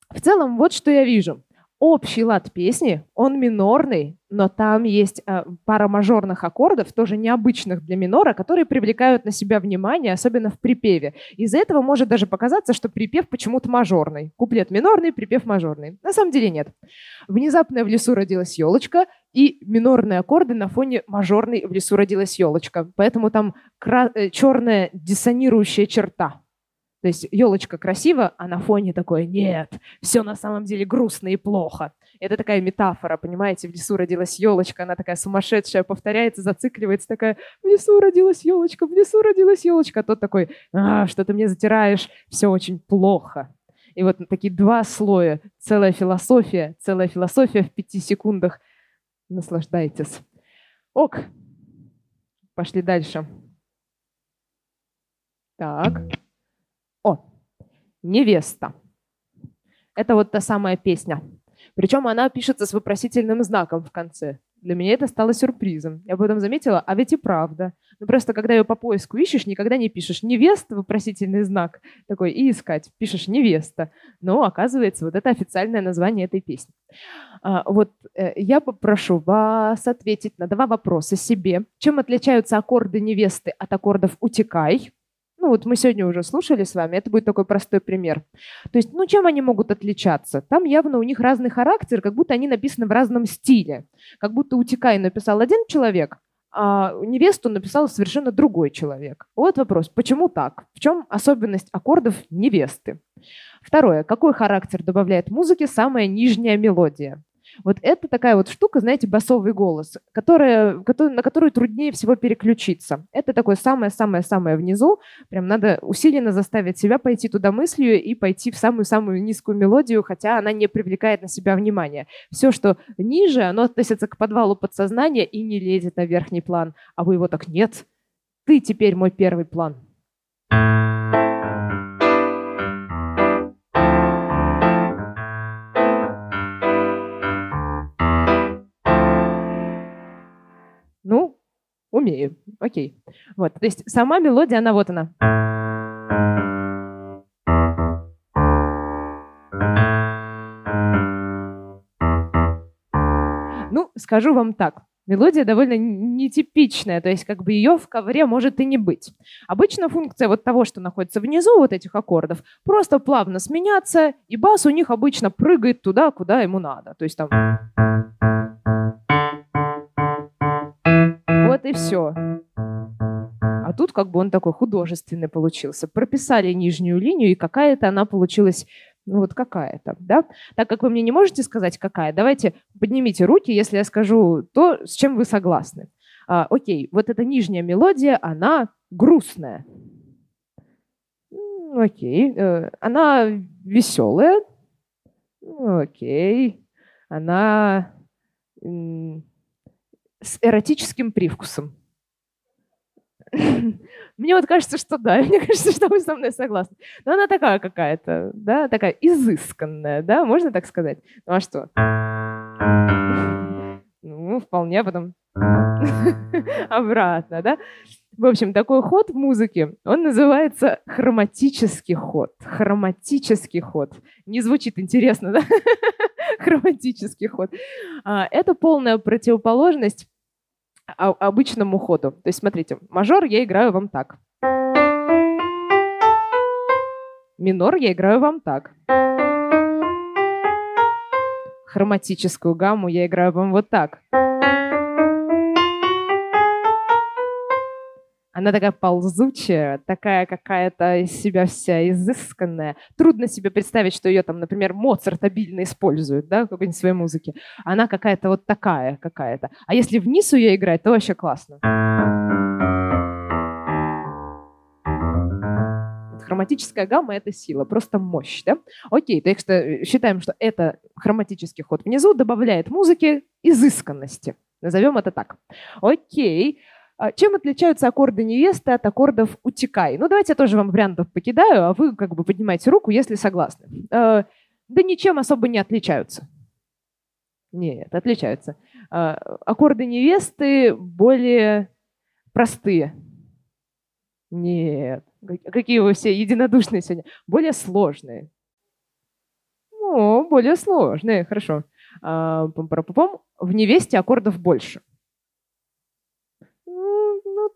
В целом, вот что я вижу. Общий лад песни, он минорный, но там есть э, пара мажорных аккордов, тоже необычных для минора, которые привлекают на себя внимание, особенно в припеве. Из-за этого может даже показаться, что припев почему-то мажорный. Куплет минорный, припев мажорный. На самом деле нет. Внезапно в лесу родилась елочка, и минорные аккорды на фоне мажорной в лесу родилась елочка. Поэтому там кра- э, черная диссонирующая черта. То есть елочка красива, а на фоне такое нет, все на самом деле грустно и плохо. Это такая метафора, понимаете, в лесу родилась елочка, она такая сумасшедшая, повторяется, зацикливается, такая, в лесу родилась елочка, в лесу родилась елочка, а тот такой, а, что ты мне затираешь, все очень плохо. И вот такие два слоя, целая философия, целая философия в пяти секундах – Наслаждайтесь. Ок. Пошли дальше. Так. О, невеста. Это вот та самая песня. Причем она пишется с вопросительным знаком в конце. Для меня это стало сюрпризом. Я потом заметила, а ведь и правда. Ну просто когда ее по поиску ищешь, никогда не пишешь невеста, вопросительный знак такой, и искать. Пишешь невеста. Но оказывается, вот это официальное название этой песни. А, вот э, я попрошу вас ответить на два вопроса себе. Чем отличаются аккорды невесты от аккордов «утекай»? Ну вот мы сегодня уже слушали с вами, это будет такой простой пример. То есть, ну чем они могут отличаться? Там явно у них разный характер, как будто они написаны в разном стиле. Как будто «Утекай» написал один человек, а невесту написал совершенно другой человек. Вот вопрос, почему так? В чем особенность аккордов невесты? Второе, какой характер добавляет музыке самая нижняя мелодия? Вот это такая вот штука, знаете, басовый голос, которая, на которую труднее всего переключиться. Это такое самое-самое-самое внизу. Прям надо усиленно заставить себя пойти туда мыслью и пойти в самую-самую низкую мелодию, хотя она не привлекает на себя внимания. Все, что ниже, оно относится к подвалу подсознания и не лезет на верхний план. А вы его так нет. Ты теперь мой первый план. Умею. Окей. Вот. То есть сама мелодия, она вот она. Ну, скажу вам так. Мелодия довольно нетипичная, то есть как бы ее в ковре может и не быть. Обычно функция вот того, что находится внизу вот этих аккордов, просто плавно сменяться, и бас у них обычно прыгает туда, куда ему надо. То есть там... Вот и все. А тут как бы он такой художественный получился. Прописали нижнюю линию, и какая-то она получилась ну вот какая-то, да? Так как вы мне не можете сказать, какая, давайте поднимите руки, если я скажу то, с чем вы согласны. А, окей, вот эта нижняя мелодия, она грустная. Окей, э, она веселая. Окей, она с эротическим привкусом. <laughs> Мне вот кажется, что да, <laughs> мне кажется, что вы со мной согласны. Но она такая какая-то, да, такая изысканная, да, можно так сказать? Ну а что? <laughs> Ну, вполне потом обратно, да? В общем, такой ход в музыке, он называется хроматический ход. Хроматический ход. Не звучит интересно, да? Хроматический ход. А, это полная противоположность обычному ходу. То есть, смотрите, мажор я играю вам так. Минор я играю вам так. Хроматическую гамму я играю вам вот так. Она такая ползучая, такая какая-то из себя вся изысканная. Трудно себе представить, что ее там, например, Моцарт обильно использует, да, в какой-нибудь своей музыке. Она какая-то вот такая какая-то. А если вниз ее играть, то вообще классно. хроматическая гамма — это сила, просто мощь, да? Окей, так что э, считаем, что это хроматический ход внизу добавляет музыке изысканности. Назовем это так. Окей. А чем отличаются аккорды невесты от аккордов утекай? Ну, давайте я тоже вам вариантов покидаю, а вы как бы поднимайте руку, если согласны. Э, да ничем особо не отличаются. Нет, отличаются. Э, аккорды невесты более простые. Нет. Какие вы все единодушные сегодня. Более сложные. О, более сложные, хорошо. А, в невесте аккордов больше.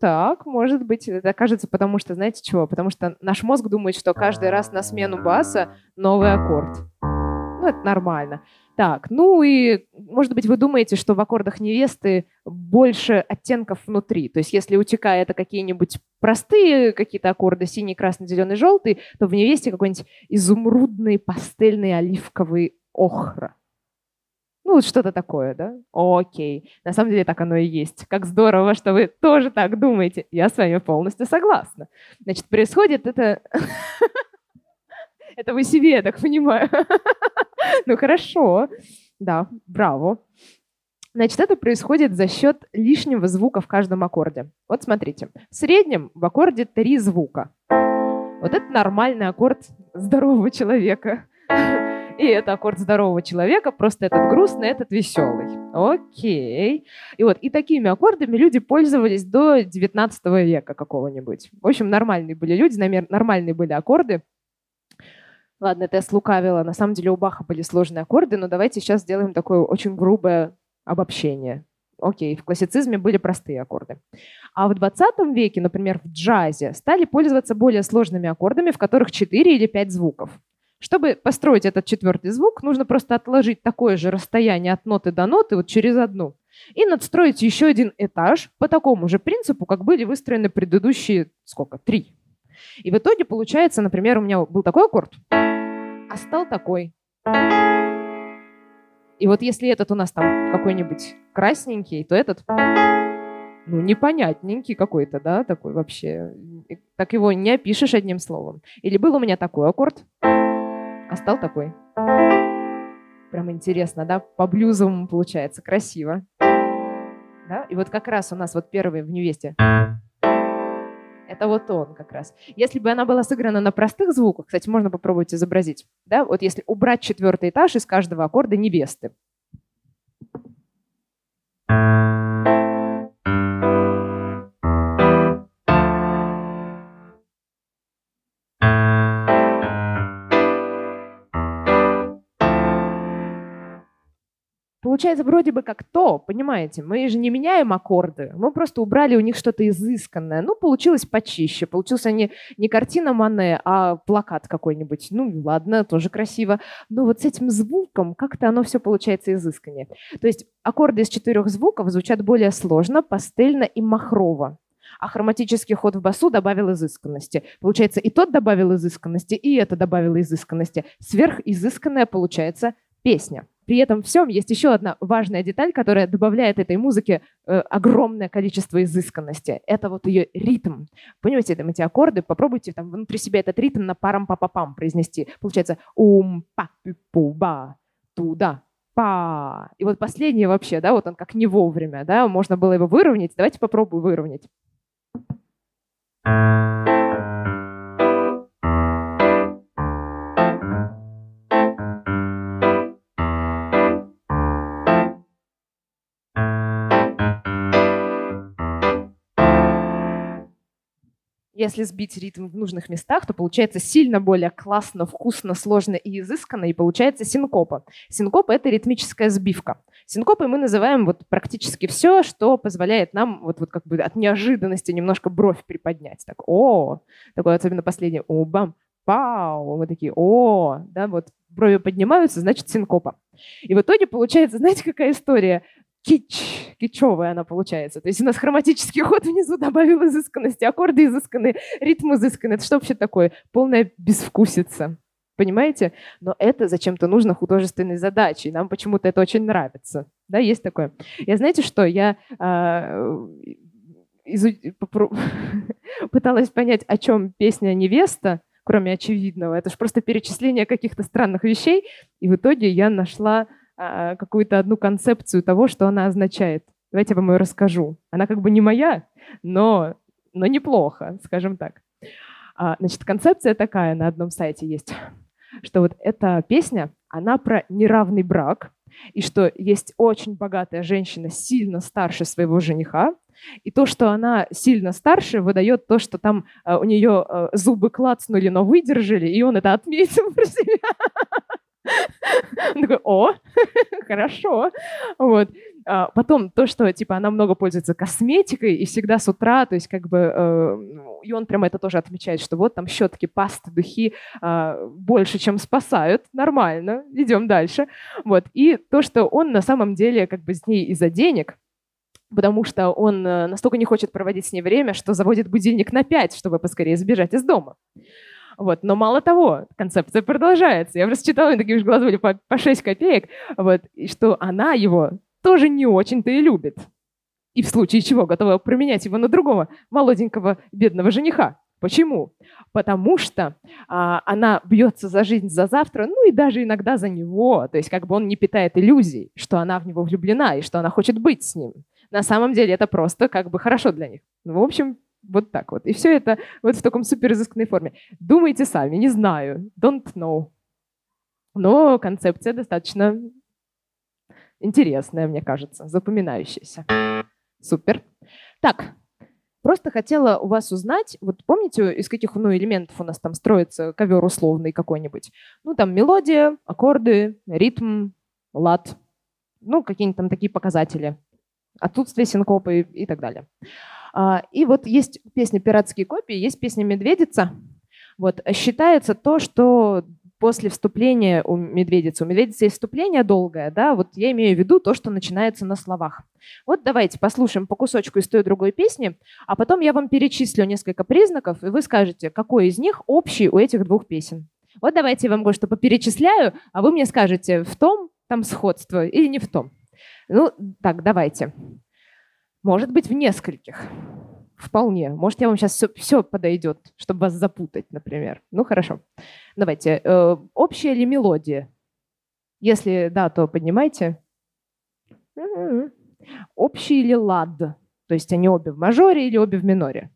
Так, может быть, это кажется, потому что, знаете чего? Потому что наш мозг думает, что каждый раз на смену баса новый аккорд. Ну, это нормально. Так, ну и, может быть, вы думаете, что в аккордах невесты больше оттенков внутри. То есть, если утекая это какие-нибудь простые какие-то аккорды, синий, красный, зеленый, желтый, то в невесте какой-нибудь изумрудный, пастельный, оливковый охра. Ну, вот что-то такое, да? Окей. На самом деле так оно и есть. Как здорово, что вы тоже так думаете. Я с вами полностью согласна. Значит, происходит это... <laughs> Это вы себе, я так понимаю. <laughs> Ну, хорошо. Да, браво. Значит, это происходит за счет лишнего звука в каждом аккорде. Вот смотрите. В среднем в аккорде три звука. Вот это нормальный аккорд здорового человека. <laughs> И это аккорд здорового человека, просто этот грустный, этот веселый. Окей. И вот, и такими аккордами люди пользовались до 19 века какого-нибудь. В общем, нормальные были люди, нормальные были аккорды. Ладно, это я слукавила. На самом деле у Баха были сложные аккорды, но давайте сейчас сделаем такое очень грубое обобщение. Окей, в классицизме были простые аккорды. А в 20 веке, например, в джазе стали пользоваться более сложными аккордами, в которых 4 или 5 звуков. Чтобы построить этот четвертый звук, нужно просто отложить такое же расстояние от ноты до ноты вот через одну. И надстроить еще один этаж по такому же принципу, как были выстроены предыдущие, сколько, три. И в итоге получается, например, у меня был такой аккорд, а стал такой. И вот если этот у нас там какой-нибудь красненький, то этот, ну, непонятненький какой-то, да, такой вообще. Так его не опишешь одним словом. Или был у меня такой аккорд, а стал такой. Прям интересно, да? По блюзовому получается. Красиво. Да? И вот как раз у нас вот первый в невесте. Это вот он как раз. Если бы она была сыграна на простых звуках, кстати, можно попробовать изобразить, да, вот если убрать четвертый этаж из каждого аккорда невесты. Получается вроде бы как то, понимаете? Мы же не меняем аккорды, мы просто убрали у них что-то изысканное. Ну, получилось почище, получился не, не картина Мане, а плакат какой-нибудь. Ну, ладно, тоже красиво. Но вот с этим звуком как-то оно все получается изысканнее. То есть аккорды из четырех звуков звучат более сложно, пастельно и махрово а хроматический ход в басу добавил изысканности. Получается, и тот добавил изысканности, и это добавило изысканности. Сверхизысканная получается песня. При этом всем есть еще одна важная деталь, которая добавляет этой музыке э, огромное количество изысканности. Это вот ее ритм. Понимаете, там эти аккорды, попробуйте там внутри себя этот ритм на парам па па пам произнести. Получается ум па пи пу ба туда па. И вот последнее вообще, да, вот он как не вовремя, да, можно было его выровнять. Давайте попробую выровнять. Если сбить ритм в нужных местах, то получается сильно более классно, вкусно, сложно и изысканно, и получается синкопа. Синкопа — это ритмическая сбивка. Синкопой мы называем вот практически все, что позволяет нам вот, вот как бы от неожиданности немножко бровь приподнять. Так, о, такое особенно последнее, о, бам, пау, мы такие, о, да, вот брови поднимаются, значит синкопа. И в итоге получается, знаете, какая история? Кич, кичевая она получается. То есть у нас хроматический ход внизу добавил изысканности, аккорды изысканные, ритм изысканный. Это что вообще такое? Полная безвкусица. Понимаете? Но это зачем-то нужно художественной задачей. Нам почему-то это очень нравится. Да, есть такое. Я знаете что? Я э, изу... <laughs> пыталась понять, о чем песня «Невеста», кроме очевидного. Это же просто перечисление каких-то странных вещей. И в итоге я нашла а, какую-то одну концепцию того, что она означает. Давайте я вам ее расскажу. Она как бы не моя, но, но неплохо, скажем так. А, значит, концепция такая на одном сайте есть, что вот эта песня, она про неравный брак, и что есть очень богатая женщина, сильно старше своего жениха, и то, что она сильно старше, выдает то, что там э, у нее э, зубы клацнули, но выдержали, и он это отметил про себя. Он такой, о, <laughs> хорошо. Вот. А потом то, что типа она много пользуется косметикой и всегда с утра, то есть как бы, э, и он прямо это тоже отмечает, что вот там щетки, пасты, духи э, больше, чем спасают, нормально, идем дальше. Вот. И то, что он на самом деле как бы с ней из-за денег, потому что он э, настолько не хочет проводить с ней время, что заводит будильник на 5, чтобы поскорее сбежать из дома. Вот. Но мало того, концепция продолжается. Я просто читала, и такие уж глаза были по, по 6 копеек, вот, и что она его тоже не очень-то и любит. И в случае чего готова променять его на другого молоденького бедного жениха. Почему? Потому что а, она бьется за жизнь за завтра, ну и даже иногда за него. То есть как бы он не питает иллюзий, что она в него влюблена и что она хочет быть с ним. На самом деле это просто как бы хорошо для них. Ну, в общем, вот так вот. И все это вот в таком супер изысканной форме. Думайте сами, не знаю, don't know. Но концепция достаточно интересная, мне кажется, запоминающаяся. Супер. Так, просто хотела у вас узнать, вот помните, из каких ну, элементов у нас там строится ковер условный какой-нибудь? Ну, там мелодия, аккорды, ритм, лад, ну, какие-нибудь там такие показатели. Отсутствие синкопы и, и так далее. А, и вот есть песня «Пиратские копии», есть песня «Медведица». Вот. Считается то, что после вступления у медведицы, у медведицы есть вступление долгое, да, вот я имею в виду то, что начинается на словах. Вот давайте послушаем по кусочку из той и другой песни, а потом я вам перечислю несколько признаков, и вы скажете, какой из них общий у этих двух песен. Вот давайте я вам кое-что поперечисляю, а вы мне скажете, в том там сходство или не в том. Ну, так, давайте. Может быть, в нескольких. Вполне. Может, я вам сейчас все, все подойдет, чтобы вас запутать, например. Ну, хорошо. Давайте. Э, общая ли мелодия? Если да, то поднимайте. Общий ли лад? То есть они обе в мажоре или обе в миноре?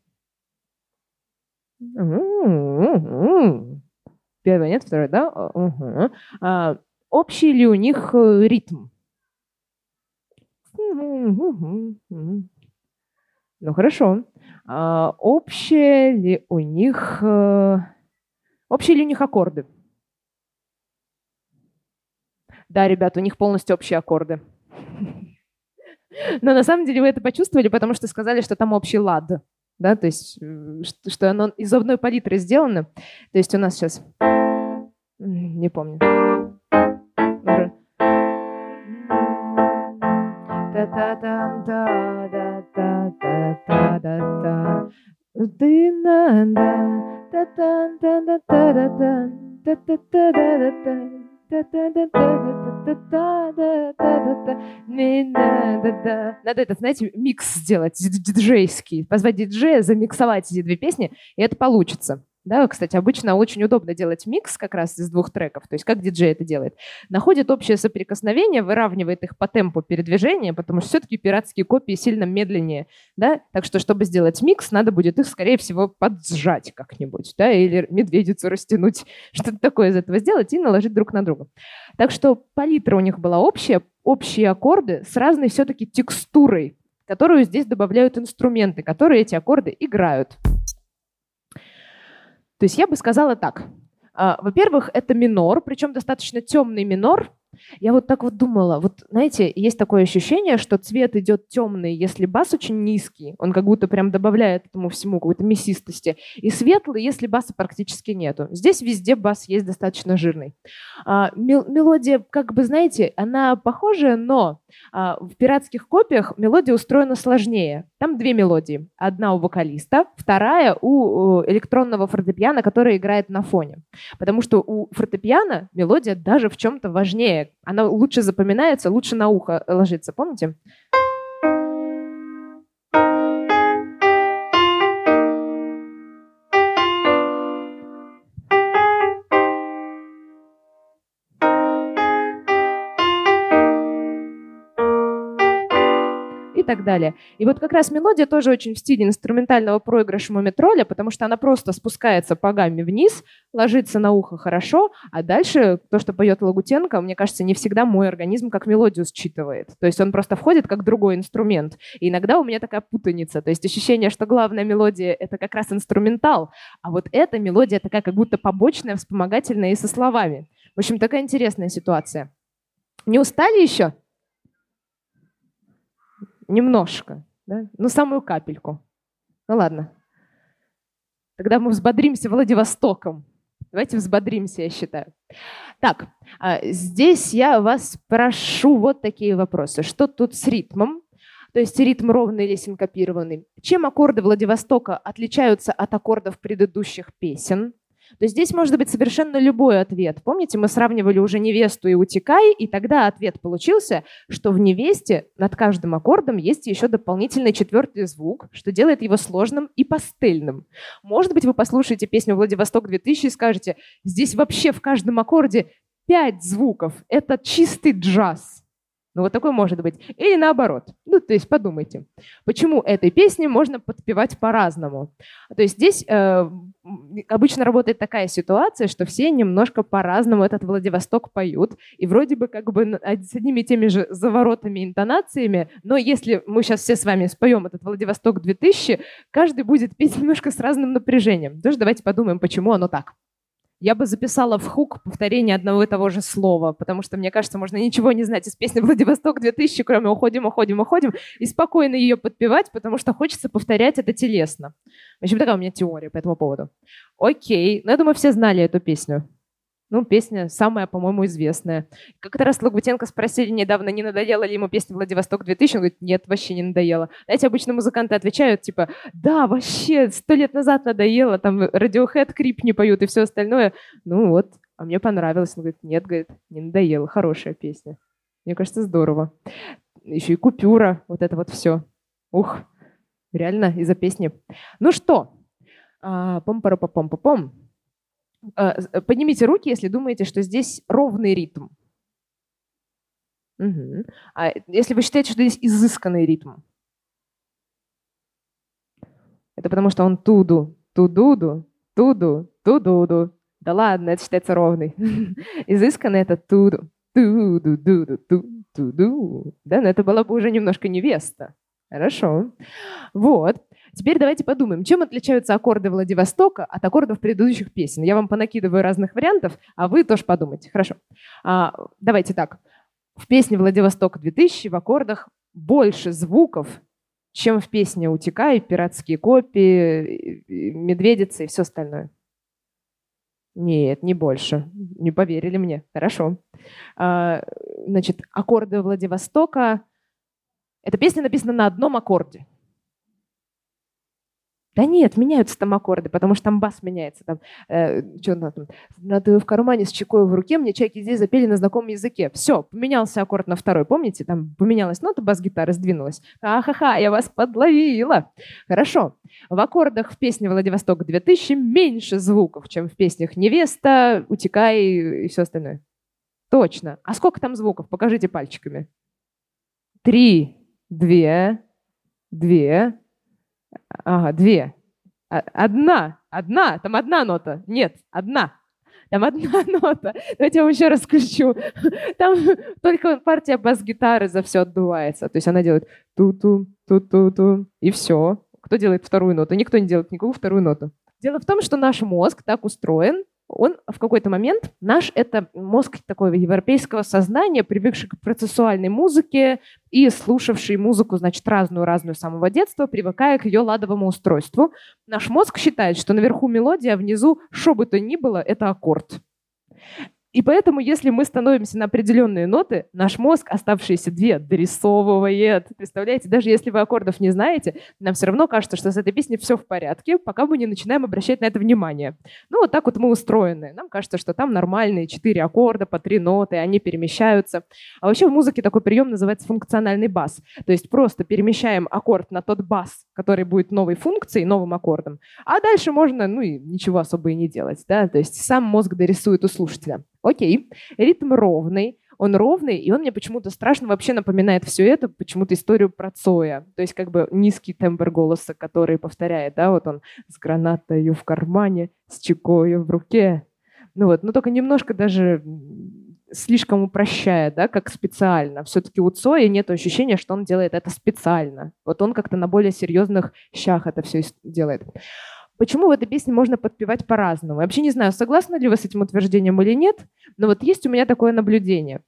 Первый нет, второй, да? Угу. А, общий ли у них э, ритм? Ну хорошо. А, общие ли у них э, общие ли у них аккорды? Да, ребят, у них полностью общие аккорды. Но на самом деле вы это почувствовали, потому что сказали, что там общий лад. Да, то есть, э, что оно из одной палитры сделано. То есть у нас сейчас... Не помню. Надо это, знаете, микс сделать диджейский. Позвать диджея, замиксовать эти две песни, и это получится. Да, кстати, обычно очень удобно делать микс как раз из двух треков, то есть как диджей это делает. Находит общее соприкосновение, выравнивает их по темпу передвижения, потому что все-таки пиратские копии сильно медленнее, да, так что, чтобы сделать микс, надо будет их, скорее всего, поджать как-нибудь, да, или медведицу растянуть, <laughs> что-то такое из этого сделать и наложить друг на друга. Так что палитра у них была общая, общие аккорды с разной все-таки текстурой, которую здесь добавляют инструменты, которые эти аккорды играют. То есть я бы сказала так. А, во-первых, это минор, причем достаточно темный минор, я вот так вот думала, вот знаете, есть такое ощущение, что цвет идет темный, если бас очень низкий, он как будто прям добавляет этому всему какой-то мясистости, и светлый, если баса практически нету. Здесь везде бас есть достаточно жирный. А, мелодия, как бы, знаете, она похожая, но а, в пиратских копиях мелодия устроена сложнее. Там две мелодии. Одна у вокалиста, вторая у электронного фортепиано, который играет на фоне. Потому что у фортепиано мелодия даже в чем-то важнее она лучше запоминается, лучше на ухо ложится, помните? Так далее. И вот как раз мелодия тоже очень в стиле инструментального проигрыша мумитроля, потому что она просто спускается по гамме вниз, ложится на ухо хорошо, а дальше то, что поет Лагутенко, мне кажется, не всегда мой организм как мелодию считывает. То есть он просто входит как другой инструмент. И иногда у меня такая путаница. То есть ощущение, что главная мелодия — это как раз инструментал, а вот эта мелодия такая как будто побочная, вспомогательная и со словами. В общем, такая интересная ситуация. Не устали еще? Немножко. Да? Ну, самую капельку. Ну ладно. Тогда мы взбодримся Владивостоком. Давайте взбодримся, я считаю. Так, а, здесь я вас прошу вот такие вопросы. Что тут с ритмом? То есть ритм ровный или синкопированный. Чем аккорды Владивостока отличаются от аккордов предыдущих песен? То здесь может быть совершенно любой ответ. Помните, мы сравнивали уже невесту и утекай, и тогда ответ получился, что в невесте над каждым аккордом есть еще дополнительный четвертый звук, что делает его сложным и пастельным. Может быть, вы послушаете песню «Владивосток-2000» и скажете, здесь вообще в каждом аккорде пять звуков, это чистый джаз. Ну вот такой может быть. Или наоборот. Ну, то есть подумайте, почему этой песне можно подпевать по-разному. То есть здесь э, обычно работает такая ситуация, что все немножко по-разному этот Владивосток поют, и вроде бы как бы с одними и теми же заворотами, интонациями, но если мы сейчас все с вами споем этот Владивосток 2000, каждый будет петь немножко с разным напряжением. Тоже давайте подумаем, почему оно так я бы записала в хук повторение одного и того же слова, потому что, мне кажется, можно ничего не знать из песни «Владивосток 2000», кроме «Уходим, уходим, уходим», и спокойно ее подпевать, потому что хочется повторять это телесно. В общем, такая у меня теория по этому поводу. Окей, ну, я думаю, все знали эту песню. Ну, песня самая, по-моему, известная. Как-то раз Лагутенко спросили недавно, не надоела ли ему песня «Владивосток-2000». Он говорит, нет, вообще не надоело. Знаете, обычно музыканты отвечают, типа, да, вообще, сто лет назад надоело, там Radiohead крип не поют и все остальное. Ну вот, а мне понравилось. Он говорит, нет, говорит, не надоело, хорошая песня. Мне кажется, здорово. Еще и купюра, вот это вот все. Ух, реально из-за песни. Ну что, а, пом-пара-пом-пом-пом. Э, поднимите руки, если думаете, что здесь ровный ритм. Угу. А если вы считаете, что здесь изысканный ритм? Это потому что он туду, тудуду, туду, тудуду. Да ладно, это считается ровный. <laughs> Изысканный это туду, туду, туду, туду, туду. Да, но это была бы уже немножко невеста. Хорошо. Вот. Теперь давайте подумаем, чем отличаются аккорды Владивостока от аккордов предыдущих песен. Я вам понакидываю разных вариантов, а вы тоже подумайте. Хорошо. А, давайте так. В песне «Владивосток-2000» в аккордах больше звуков, чем в песне «Утекай», «Пиратские копии», «Медведица» и все остальное. Нет, не больше. Не поверили мне. Хорошо. А, значит, аккорды Владивостока. Эта песня написана на одном аккорде. Да нет, меняются там аккорды, потому что там бас меняется. Там, э, что там, надо в кармане с чекой в руке, мне чайки здесь запели на знакомом языке. Все, поменялся аккорд на второй. Помните, там поменялась нота бас-гитары, сдвинулась. Ахаха, я вас подловила. Хорошо. В аккордах в песне «Владивосток 2000» меньше звуков, чем в песнях «Невеста», «Утекай» и все остальное. Точно. А сколько там звуков? Покажите пальчиками. Три, две, две, Ага, две. А, одна, одна, там одна нота. Нет, одна. Там одна <laughs> нота. Давайте я вам еще раз включу. <laughs> Там только партия бас-гитары за все отдувается. То есть она делает ту-ту, ту-ту-ту, и все. Кто делает вторую ноту? Никто не делает никакую вторую ноту. Дело в том, что наш мозг так устроен, он в какой-то момент, наш это мозг такого европейского сознания, привыкший к процессуальной музыке и слушавший музыку, значит, разную-разную с самого детства, привыкая к ее ладовому устройству. Наш мозг считает, что наверху мелодия, а внизу, что бы то ни было, это аккорд. И поэтому, если мы становимся на определенные ноты, наш мозг оставшиеся две дорисовывает. Представляете, даже если вы аккордов не знаете, нам все равно кажется, что с этой песней все в порядке, пока мы не начинаем обращать на это внимание. Ну, вот так вот мы устроены. Нам кажется, что там нормальные четыре аккорда по три ноты, они перемещаются. А вообще в музыке такой прием называется функциональный бас. То есть просто перемещаем аккорд на тот бас, который будет новой функцией, новым аккордом. А дальше можно, ну и ничего особо и не делать. Да? То есть сам мозг дорисует у слушателя. Окей, ритм ровный, он ровный, и он мне почему-то страшно вообще напоминает все это, почему-то историю про Цоя. То есть как бы низкий тембр голоса, который повторяет, да, вот он с гранатою в кармане, с чекою в руке. Ну вот, но только немножко даже слишком упрощая, да, как специально. Все-таки у Цоя нет ощущения, что он делает это специально. Вот он как-то на более серьезных щах это все делает. Почему в этой песне можно подпевать по-разному? Я вообще не знаю, согласны ли вы с этим утверждением или нет, но вот есть у меня такое наблюдение.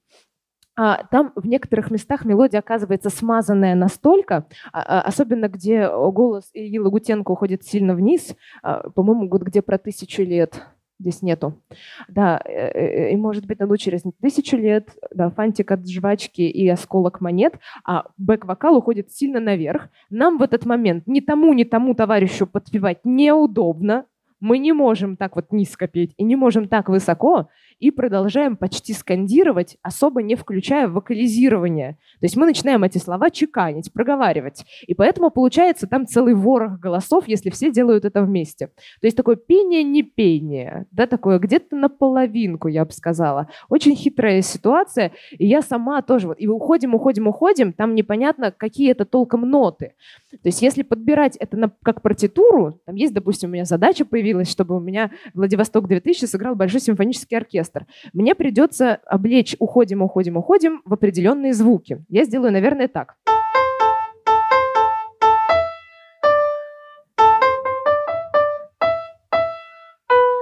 А, там в некоторых местах мелодия оказывается смазанная настолько, а, а, особенно где голос Ильи Лагутенко уходит сильно вниз, по-моему, где про тысячу лет, здесь нету. Да, э, э, и может быть найду через тысячу лет, да, фантик от жвачки и осколок монет, а бэк-вокал уходит сильно наверх. Нам в этот момент ни тому, ни тому товарищу подпевать неудобно, мы не можем так вот низко петь и не можем так высоко, и продолжаем почти скандировать, особо не включая вокализирование. То есть мы начинаем эти слова чеканить, проговаривать. И поэтому получается там целый ворох голосов, если все делают это вместе. То есть такое пение-не пение, да, такое где-то наполовинку, я бы сказала. Очень хитрая ситуация, и я сама тоже вот, и уходим, уходим, уходим, там непонятно, какие это толком ноты. То есть если подбирать это на, как партитуру, там есть, допустим, у меня задача появилась, чтобы у меня Владивосток 2000 сыграл большой симфонический оркестр оркестр. Мне придется облечь «уходим, уходим, уходим» в определенные звуки. Я сделаю, наверное, так.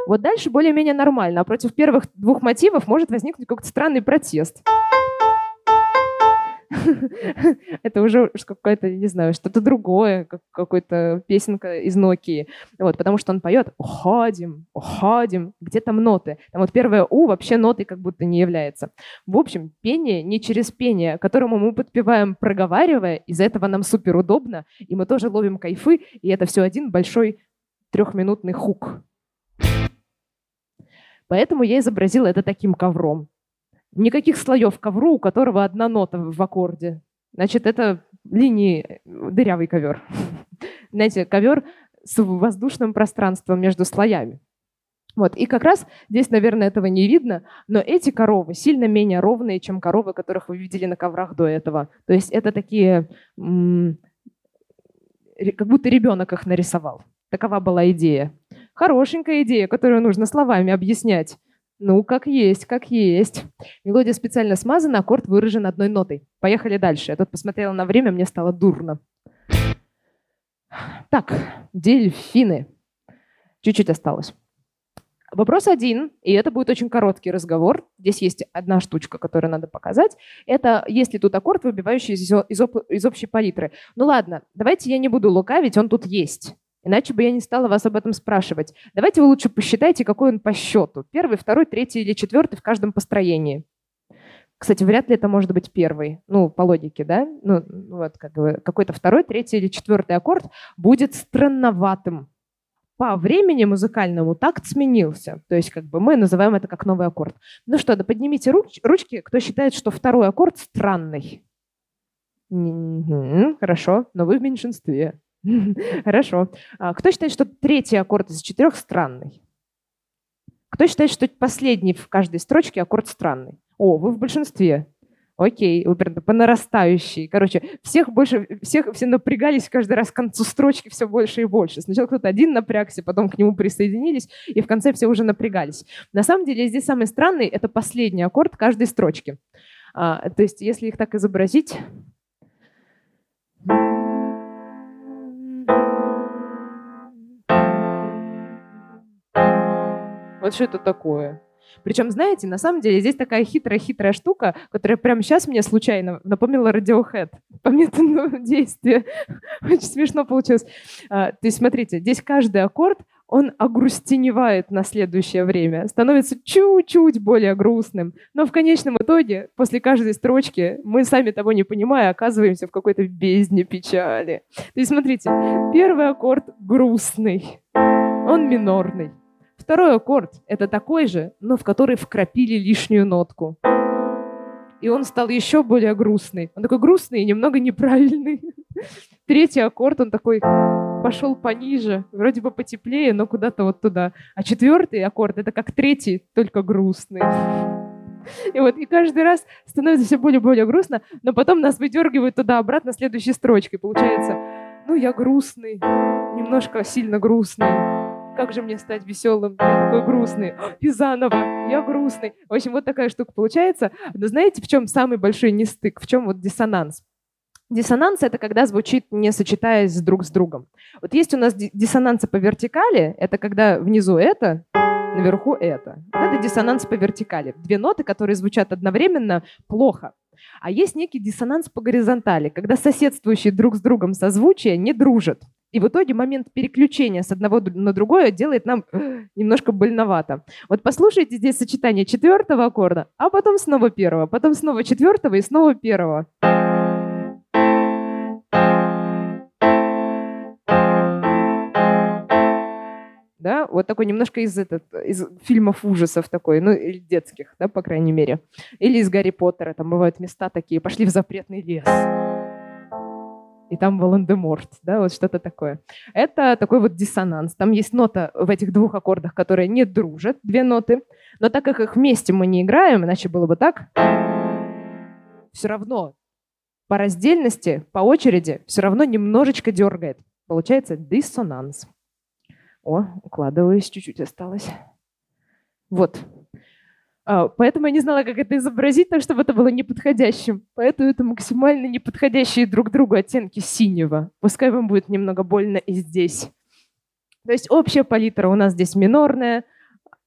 Вот дальше более-менее нормально, а против первых двух мотивов может возникнуть какой-то странный протест. <laughs> это уже какое-то, не знаю, что-то другое, как какой-то песенка из Nokia. Вот, потому что он поет «Уходим, уходим», где там ноты. Там вот первое «у» вообще нотой как будто не является. В общем, пение не через пение, которому мы подпеваем, проговаривая, из-за этого нам супер удобно, и мы тоже ловим кайфы, и это все один большой трехминутный хук. Поэтому я изобразила это таким ковром. Никаких слоев ковру, у которого одна нота в аккорде. Значит, это линии дырявый ковер. <laughs> Знаете, ковер с воздушным пространством между слоями. Вот. И как раз здесь, наверное, этого не видно, но эти коровы сильно менее ровные, чем коровы, которых вы видели на коврах до этого. То есть это такие, как будто ребенок их нарисовал. Такова была идея. Хорошенькая идея, которую нужно словами объяснять. Ну, как есть, как есть. Мелодия специально смазана, аккорд выражен одной нотой. Поехали дальше. Я тут посмотрела на время, мне стало дурно. Так, дельфины. Чуть-чуть осталось. Вопрос один, и это будет очень короткий разговор. Здесь есть одна штучка, которую надо показать. Это есть ли тут аккорд, выбивающий из, из, из общей палитры. Ну ладно, давайте я не буду лукавить, он тут есть. Иначе бы я не стала вас об этом спрашивать. Давайте вы лучше посчитайте, какой он по счету. Первый, второй, третий или четвертый в каждом построении. Кстати, вряд ли это может быть первый, ну, по логике, да? Ну, вот как бы какой-то второй, третий или четвертый аккорд будет странноватым. По времени музыкальному такт сменился. То есть как бы мы называем это как новый аккорд. Ну что, да поднимите руч ручки, кто считает, что второй аккорд странный. Хорошо, но вы в меньшинстве. <laughs> Хорошо. А кто считает, что третий аккорд из четырех странный? Кто считает, что последний в каждой строчке аккорд странный? О, вы в большинстве. Окей, вы прям по нарастающей. Короче, всех больше, всех, все напрягались каждый раз к концу строчки все больше и больше. Сначала кто-то один напрягся, потом к нему присоединились, и в конце все уже напрягались. На самом деле здесь самый странный — это последний аккорд каждой строчки. А, то есть если их так изобразить... Вот что это такое? Причем, знаете, на самом деле здесь такая хитрая-хитрая штука, которая прямо сейчас мне случайно напомнила Radiohead по методу <laughs> действия. Очень смешно получилось. А, то есть, смотрите, здесь каждый аккорд, он огрустеневает на следующее время, становится чуть-чуть более грустным. Но в конечном итоге, после каждой строчки, мы сами того не понимая, оказываемся в какой-то бездне печали. То есть, смотрите, первый аккорд грустный, он минорный. Второй аккорд — это такой же, но в который вкрапили лишнюю нотку. И он стал еще более грустный. Он такой грустный и немного неправильный. <laughs> Третий аккорд, он такой пошел пониже, вроде бы потеплее, но куда-то вот туда. А четвертый аккорд — это как третий, только грустный. <laughs> И вот и каждый раз становится все более и более грустно, но потом нас выдергивают туда-обратно следующей строчкой. Получается, ну я грустный, немножко сильно грустный как же мне стать веселым? Я такой грустный. И заново, я грустный. В общем, вот такая штука получается. Но знаете, в чем самый большой нестык? В чем вот диссонанс? Диссонанс — это когда звучит, не сочетаясь друг с другом. Вот есть у нас диссонансы по вертикали, это когда внизу это, наверху это. Это диссонанс по вертикали. Две ноты, которые звучат одновременно, плохо. А есть некий диссонанс по горизонтали, когда соседствующие друг с другом созвучия не дружат. И в итоге момент переключения с одного на другое делает нам <gasps> немножко больновато. Вот послушайте здесь сочетание четвертого аккорда, а потом снова первого, потом снова четвертого и снова первого. Да, вот такой немножко из, этот, из фильмов ужасов такой, ну, или детских, да, по крайней мере. Или из Гарри Поттера, там бывают места такие, пошли в запретный лес и там Волан-де-Морт, да, вот что-то такое. Это такой вот диссонанс. Там есть нота в этих двух аккордах, которые не дружат, две ноты, но так как их вместе мы не играем, иначе было бы так, все равно по раздельности, по очереди, все равно немножечко дергает. Получается диссонанс. О, укладываюсь, чуть-чуть осталось. Вот, поэтому я не знала, как это изобразить, так чтобы это было неподходящим. Поэтому это максимально неподходящие друг другу оттенки синего. Пускай вам будет немного больно и здесь. То есть общая палитра у нас здесь минорная,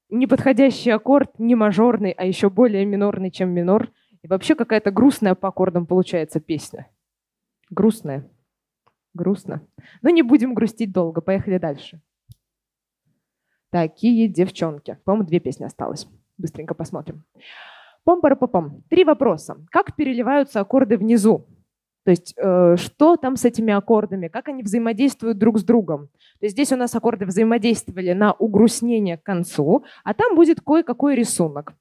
неподходящий аккорд, не мажорный, а еще более минорный, чем минор. И вообще какая-то грустная по аккордам получается песня. Грустная. Грустно. Но не будем грустить долго. Поехали дальше. Такие девчонки. По-моему, две песни осталось. Быстренько посмотрим. пом пара пом Три вопроса. Как переливаются аккорды внизу? То есть э, что там с этими аккордами, как они взаимодействуют друг с другом. То есть здесь у нас аккорды взаимодействовали на угрустнение к концу, а там будет кое-какой рисунок.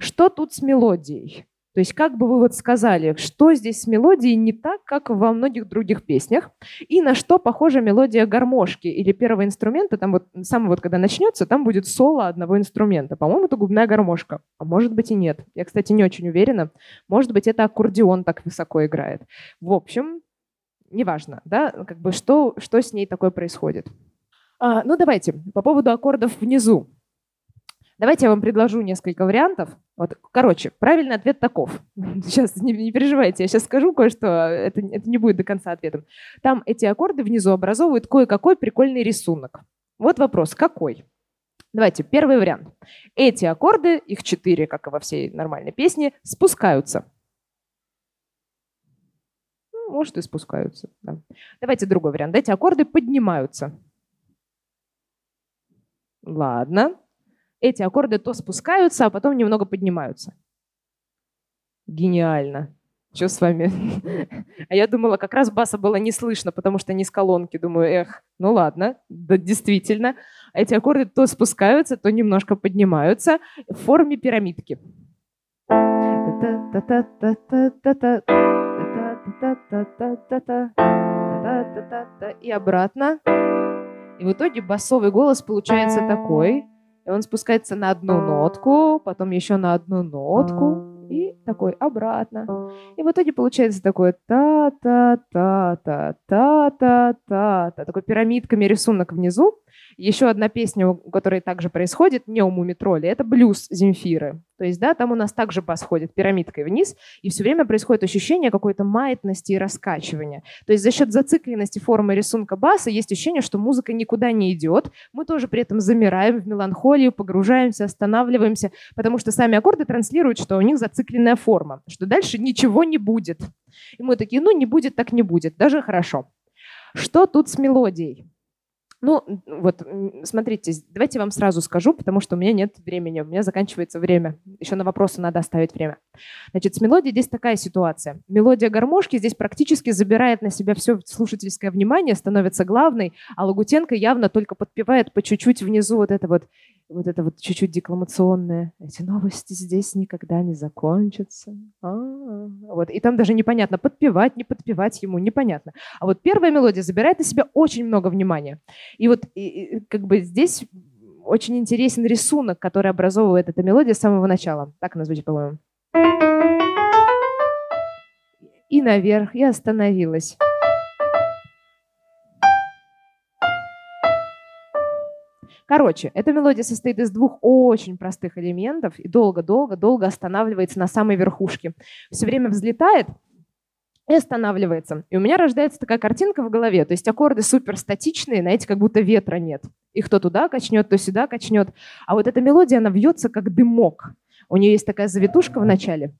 Что тут с мелодией? То есть как бы вы вот сказали, что здесь с мелодией не так, как во многих других песнях, и на что похожа мелодия гармошки или первого инструмента, там вот сам вот когда начнется, там будет соло одного инструмента. По-моему, это губная гармошка, а может быть и нет. Я, кстати, не очень уверена. Может быть, это аккордеон так высоко играет. В общем, неважно, да, как бы что, что с ней такое происходит. А, ну, давайте, по поводу аккордов внизу. Давайте я вам предложу несколько вариантов. Вот, короче, правильный ответ таков. <laughs> Сейчас не, не переживайте, я сейчас скажу кое-что, это, это не будет до конца ответом. Там эти аккорды внизу образовывают кое-какой прикольный рисунок. Вот вопрос, какой? Давайте, первый вариант. Эти аккорды, их четыре, как и во всей нормальной песне, спускаются. Ну, может, и спускаются. Да. Давайте другой вариант. Эти аккорды поднимаются. Ладно. Эти аккорды то спускаются, а потом немного поднимаются. Гениально. Что с вами? <laughs> А я думала, как раз баса было не слышно, потому что не с колонки. Думаю, эх, ну ладно, да действительно. Эти аккорды то спускаются, то немножко поднимаются в форме пирамидки. И обратно. И в итоге басовый голос получается такой. И он спускается на одну нотку, потом еще на одну нотку, и такой обратно. И в итоге получается такое та-та-та-та-та-та-та-та, такой пирамидками рисунок внизу. Еще одна песня, у которой также происходит, не у Мумитроли, это блюз Земфиры. То есть, да, там у нас также бас ходит пирамидкой вниз, и все время происходит ощущение какой-то маятности и раскачивания. То есть за счет зацикленности формы рисунка баса есть ощущение, что музыка никуда не идет. Мы тоже при этом замираем в меланхолию, погружаемся, останавливаемся, потому что сами аккорды транслируют, что у них зацикленная форма, что дальше ничего не будет. И мы такие, ну не будет, так не будет, даже хорошо. Что тут с мелодией? Ну, вот, смотрите, давайте я вам сразу скажу, потому что у меня нет времени, у меня заканчивается время. Еще на вопросы надо оставить время. Значит, с мелодией здесь такая ситуация. Мелодия гармошки здесь практически забирает на себя все слушательское внимание, становится главной, а Лагутенко явно только подпевает по чуть-чуть внизу вот это вот вот это вот чуть-чуть декламационное. Эти новости здесь никогда не закончатся. А-а-а. Вот. И там даже непонятно, подпевать, не подпевать ему, непонятно. А вот первая мелодия забирает на себя очень много внимания. И вот и, и, как бы здесь очень интересен рисунок, который образовывает эта мелодия с самого начала. Так она звучит, по-моему. И наверх, и остановилась. Короче, эта мелодия состоит из двух очень простых элементов и долго-долго-долго останавливается на самой верхушке. Все время взлетает и останавливается. И у меня рождается такая картинка в голове. То есть аккорды супер статичные, знаете, как будто ветра нет. Их то туда качнет, то сюда качнет. А вот эта мелодия, она вьется как дымок. У нее есть такая завитушка в начале.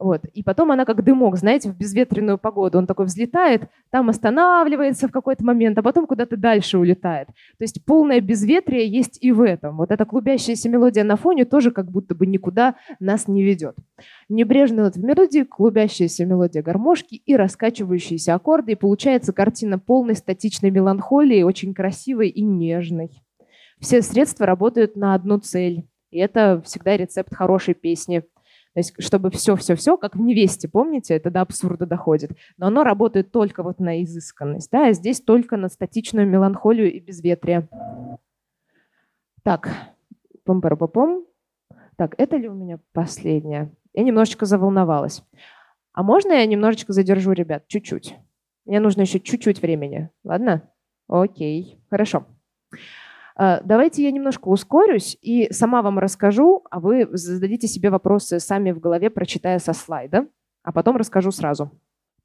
Вот. И потом она как дымок, знаете, в безветренную погоду. Он такой взлетает, там останавливается в какой-то момент, а потом куда-то дальше улетает. То есть полное безветрие есть и в этом. Вот эта клубящаяся мелодия на фоне тоже как будто бы никуда нас не ведет. Небрежная нот в мелодии, клубящаяся мелодия гармошки и раскачивающиеся аккорды. И получается картина полной статичной меланхолии, очень красивой и нежной. Все средства работают на одну цель. И это всегда рецепт хорошей песни – то есть, чтобы все-все-все, как в невесте, помните, это до абсурда доходит. Но оно работает только вот на изысканность, да, а здесь только на статичную меланхолию и безветрие. Так, пом пом пом Так, это ли у меня последнее? Я немножечко заволновалась. А можно я немножечко задержу, ребят? Чуть-чуть. Мне нужно еще чуть-чуть времени. Ладно? Окей, хорошо. Э, давайте я немножко ускорюсь и сама вам расскажу, а вы зададите себе вопросы сами в голове, прочитая со слайда, а потом расскажу сразу.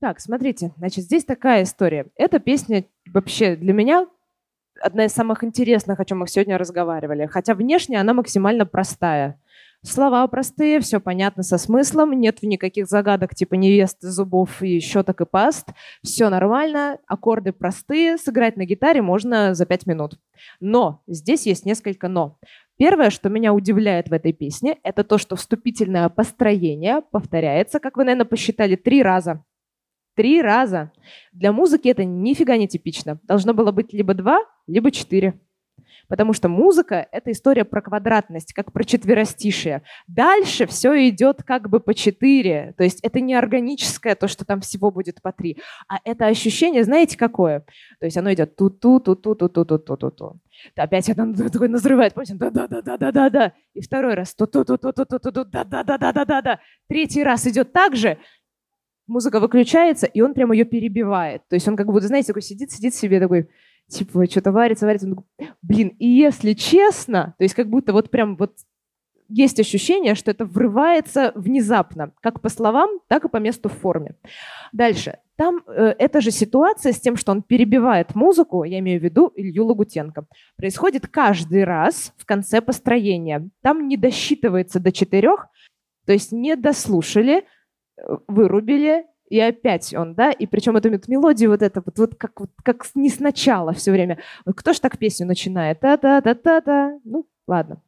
Так, смотрите, значит, здесь такая история. Эта песня вообще для меня одна из самых интересных, о чем мы сегодня разговаривали. Хотя внешне она максимально простая. Слова простые, все понятно со смыслом, нет никаких загадок типа невесты, зубов и щеток и паст. Все нормально, аккорды простые, сыграть на гитаре можно за пять минут. Но здесь есть несколько «но». Первое, что меня удивляет в этой песне, это то, что вступительное построение повторяется, как вы, наверное, посчитали, три раза. Три раза. Для музыки это нифига не типично. Должно было быть либо два, либо четыре. Потому что музыка — это история про квадратность, как про четверостишие. Дальше все идет как бы по четыре. То есть это не органическое, то, что там всего будет по три. А это ощущение, знаете, какое? То есть оно идет ту-ту, ту-ту, ту-ту, ту-ту, ту-ту. Опять оно такой назрывает, помните? Да-да-да-да-да-да. И второй раз ту-ту-ту-ту-ту-ту, да-да-да-да-да-да. Третий раз идет так же, музыка выключается, и он прямо ее перебивает. То есть он как будто, знаете, такой сидит, сидит себе такой, типа, что-то варится, варится. блин, и если честно, то есть как будто вот прям вот есть ощущение, что это врывается внезапно, как по словам, так и по месту в форме. Дальше. Там э, эта же ситуация с тем, что он перебивает музыку, я имею в виду Илью Лагутенко, происходит каждый раз в конце построения. Там не досчитывается до четырех, то есть не дослушали, э, вырубили, и опять он, да, и причем эту мелодию вот это вот, вот как, вот, как не сначала все время. Вот кто ж так песню начинает? Та-та-та-та-та. Ну, ладно.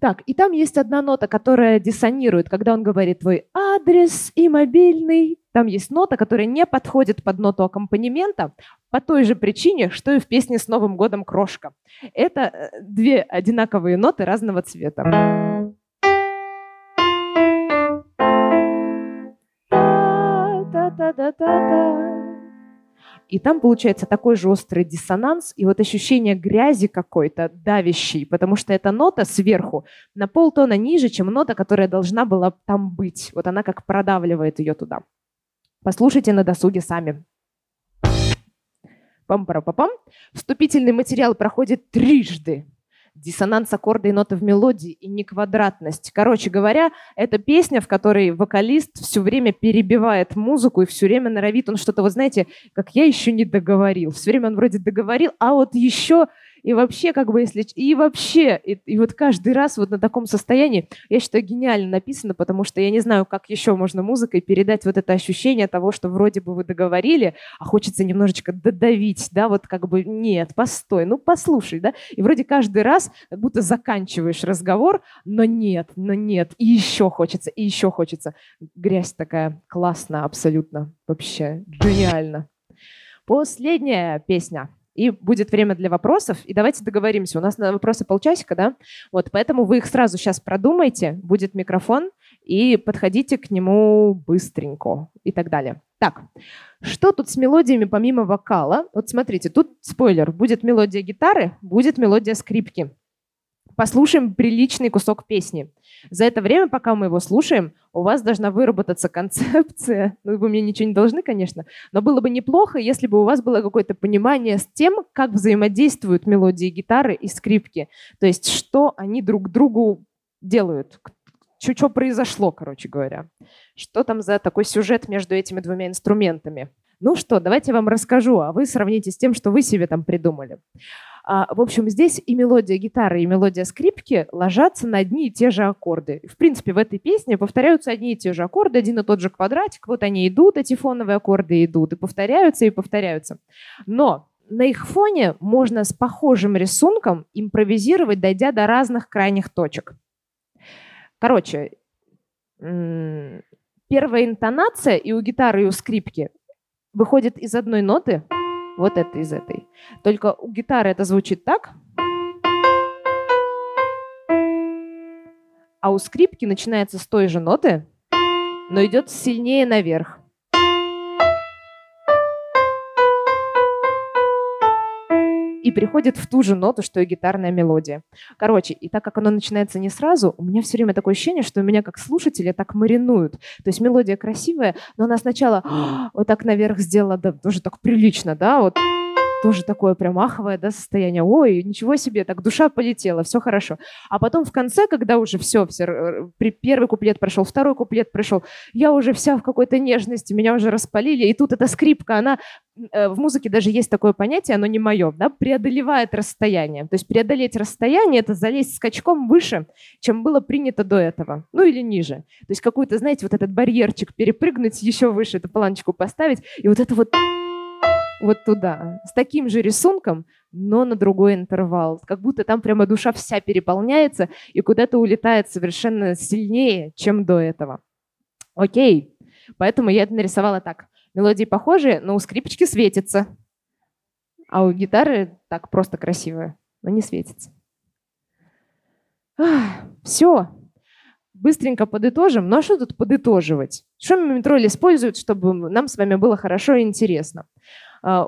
Так, и там есть одна нота, которая диссонирует, когда он говорит твой адрес и мобильный. Там есть нота, которая не подходит под ноту аккомпанемента по той же причине, что и в песне «С Новым годом, крошка». Это э, две одинаковые ноты разного цвета. Та-та-та-та-та. И там получается такой же острый диссонанс и вот ощущение грязи какой-то, давящей, потому что эта нота сверху на полтона ниже, чем нота, которая должна была там быть. Вот она как продавливает ее туда. Послушайте на досуге сами. Пам-пара-пам. Вступительный материал проходит трижды диссонанс аккорда и ноты в мелодии и не квадратность. Короче говоря, это песня, в которой вокалист все время перебивает музыку и все время норовит он что-то, вот знаете, как я еще не договорил. Все время он вроде договорил, а вот еще и вообще, как бы, если... И вообще, и, и вот каждый раз вот на таком состоянии, я считаю, гениально написано, потому что я не знаю, как еще можно музыкой передать вот это ощущение того, что вроде бы вы договорили, а хочется немножечко додавить, да, вот как бы, нет, постой, ну послушай, да, и вроде каждый раз как будто заканчиваешь разговор, но нет, но нет, и еще хочется, и еще хочется. Грязь такая классная абсолютно, вообще гениально. Последняя песня – и будет время для вопросов. И давайте договоримся. У нас на вопросы полчасика, да? Вот, поэтому вы их сразу сейчас продумайте. Будет микрофон, и подходите к нему быстренько и так далее. Так, что тут с мелодиями помимо вокала? Вот смотрите, тут спойлер. Будет мелодия гитары, будет мелодия скрипки. Послушаем приличный кусок песни. За это время, пока мы его слушаем, у вас должна выработаться концепция. <laughs> Ну, вы мне ничего не должны, конечно, но было бы неплохо, если бы у вас было какое-то понимание с тем, как взаимодействуют мелодии гитары и скрипки. То есть, что они друг другу делают, что произошло, короче говоря. Что там за такой сюжет между этими двумя инструментами. Ну что, давайте я вам расскажу, а вы сравните с тем, что вы себе там придумали. А, в общем, здесь и мелодия гитары, и мелодия скрипки ложатся на одни и те же аккорды. В принципе, в этой песне повторяются одни и те же аккорды, один и тот же квадратик. Вот они идут, эти фоновые аккорды идут, и повторяются, и повторяются. Но на их фоне можно с похожим рисунком импровизировать, дойдя до разных крайних точек. Короче, первая интонация и у гитары, и у скрипки выходит из одной ноты – вот это из этой. Только у гитары это звучит так. А у скрипки начинается с той же ноты, но идет сильнее наверх. И приходит в ту же ноту, что и гитарная мелодия. Короче, и так как оно начинается не сразу, у меня все время такое ощущение, что меня как слушателя так маринуют. То есть мелодия красивая, но она сначала вот так наверх сделала, да, тоже так прилично, да, вот тоже такое прям аховое да, состояние. Ой, ничего себе, так душа полетела, все хорошо. А потом в конце, когда уже все, все первый куплет прошел, второй куплет прошел, я уже вся в какой-то нежности, меня уже распалили, и тут эта скрипка, она э, в музыке даже есть такое понятие, оно не мое, да, преодолевает расстояние. То есть преодолеть расстояние – это залезть скачком выше, чем было принято до этого, ну или ниже. То есть какую-то, знаете, вот этот барьерчик перепрыгнуть еще выше, эту планочку поставить, и вот это вот вот туда, с таким же рисунком, но на другой интервал. Как будто там прямо душа вся переполняется и куда-то улетает совершенно сильнее, чем до этого. Окей, поэтому я это нарисовала так. Мелодии похожие, но у скрипочки светится, а у гитары так просто красивая, но не светится. Все, быстренько подытожим. Ну а что тут подытоживать? Что Мимитроль использует, чтобы нам с вами было хорошо и интересно? А,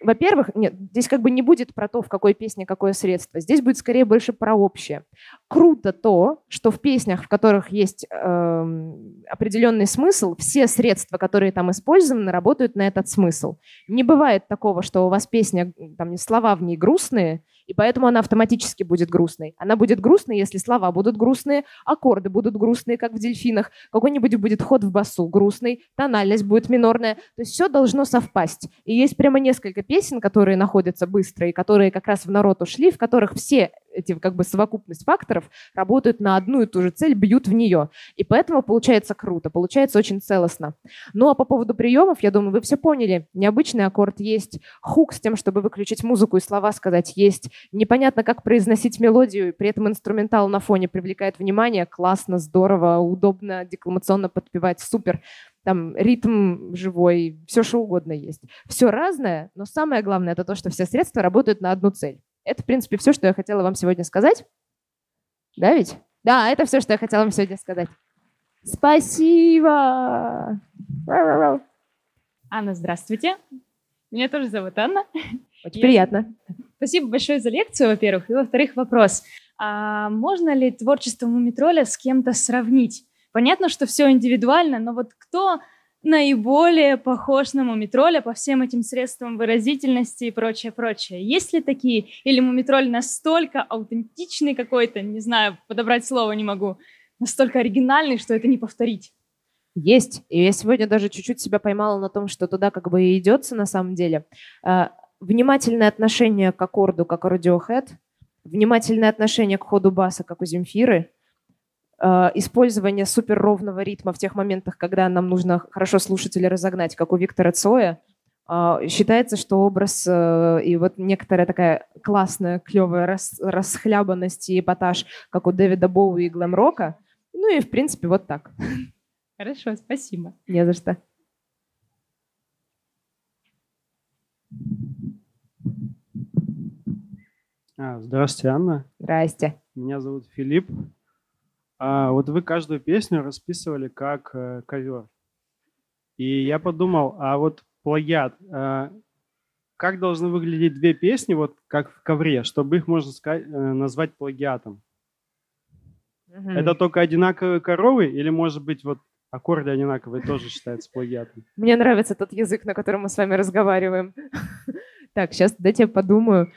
во-первых, нет, здесь как бы не будет про то, в какой песне какое средство. Здесь будет скорее больше про общее. Круто то, что в песнях, в которых есть э, определенный смысл, все средства, которые там использованы, работают на этот смысл. Не бывает такого, что у вас песня, там слова в ней грустные, И поэтому она автоматически будет грустной. Она будет грустной, если слова будут грустные, аккорды будут грустные, как в дельфинах, какой-нибудь будет ход в басу грустный, тональность будет минорная. То есть все должно совпасть. И есть прямо несколько песен, которые находятся быстро и которые как раз в народ ушли, в которых все эти как бы совокупность факторов работают на одну и ту же цель, бьют в нее. И поэтому получается круто, получается очень целостно. Ну а по поводу приемов, я думаю, вы все поняли. Необычный аккорд есть, хук с тем, чтобы выключить музыку и слова сказать есть. Непонятно, как произносить мелодию, при этом инструментал на фоне привлекает внимание. Классно, здорово, удобно, декламационно подпевать, супер там ритм живой, все что угодно есть. Все разное, но самое главное это то, что все средства работают на одну цель. Это, в принципе, все, что я хотела вам сегодня сказать. Да ведь? Да, это все, что я хотела вам сегодня сказать. Спасибо! Анна, здравствуйте. Меня тоже зовут Анна. Очень я... приятно. Спасибо большое за лекцию, во-первых. И, во-вторых, вопрос. А можно ли творчество Мумитроля с кем-то сравнить? Понятно, что все индивидуально, но вот кто наиболее похож на мумитроля по всем этим средствам выразительности и прочее, прочее. Есть ли такие? Или мумитроль настолько аутентичный какой-то, не знаю, подобрать слово не могу, настолько оригинальный, что это не повторить? Есть. И я сегодня даже чуть-чуть себя поймала на том, что туда как бы и идется на самом деле. А, внимательное отношение к аккорду, как у Radiohead, внимательное отношение к ходу баса, как у Земфиры – использование суперровного ритма в тех моментах, когда нам нужно хорошо слушателя разогнать, как у Виктора Цоя, э, считается, что образ э, и вот некоторая такая классная, клевая рас, расхлябанность и эпатаж, как у Дэвида Боу и глэм-рока. Ну и, в принципе, вот так. Хорошо, спасибо. Не за что. А, здравствуйте, Анна. Здрасте. Меня зовут Филипп. А, вот вы каждую песню расписывали как э, ковер. И я подумал, а вот плагиат, э, как должны выглядеть две песни, вот как в ковре, чтобы их можно сказать, э, назвать плагиатом? Угу. Это только одинаковые коровы или, может быть, вот аккорды одинаковые тоже считаются плагиатом? Мне нравится тот язык, на котором мы с вами разговариваем. <laughs> Так, сейчас дайте я подумаю.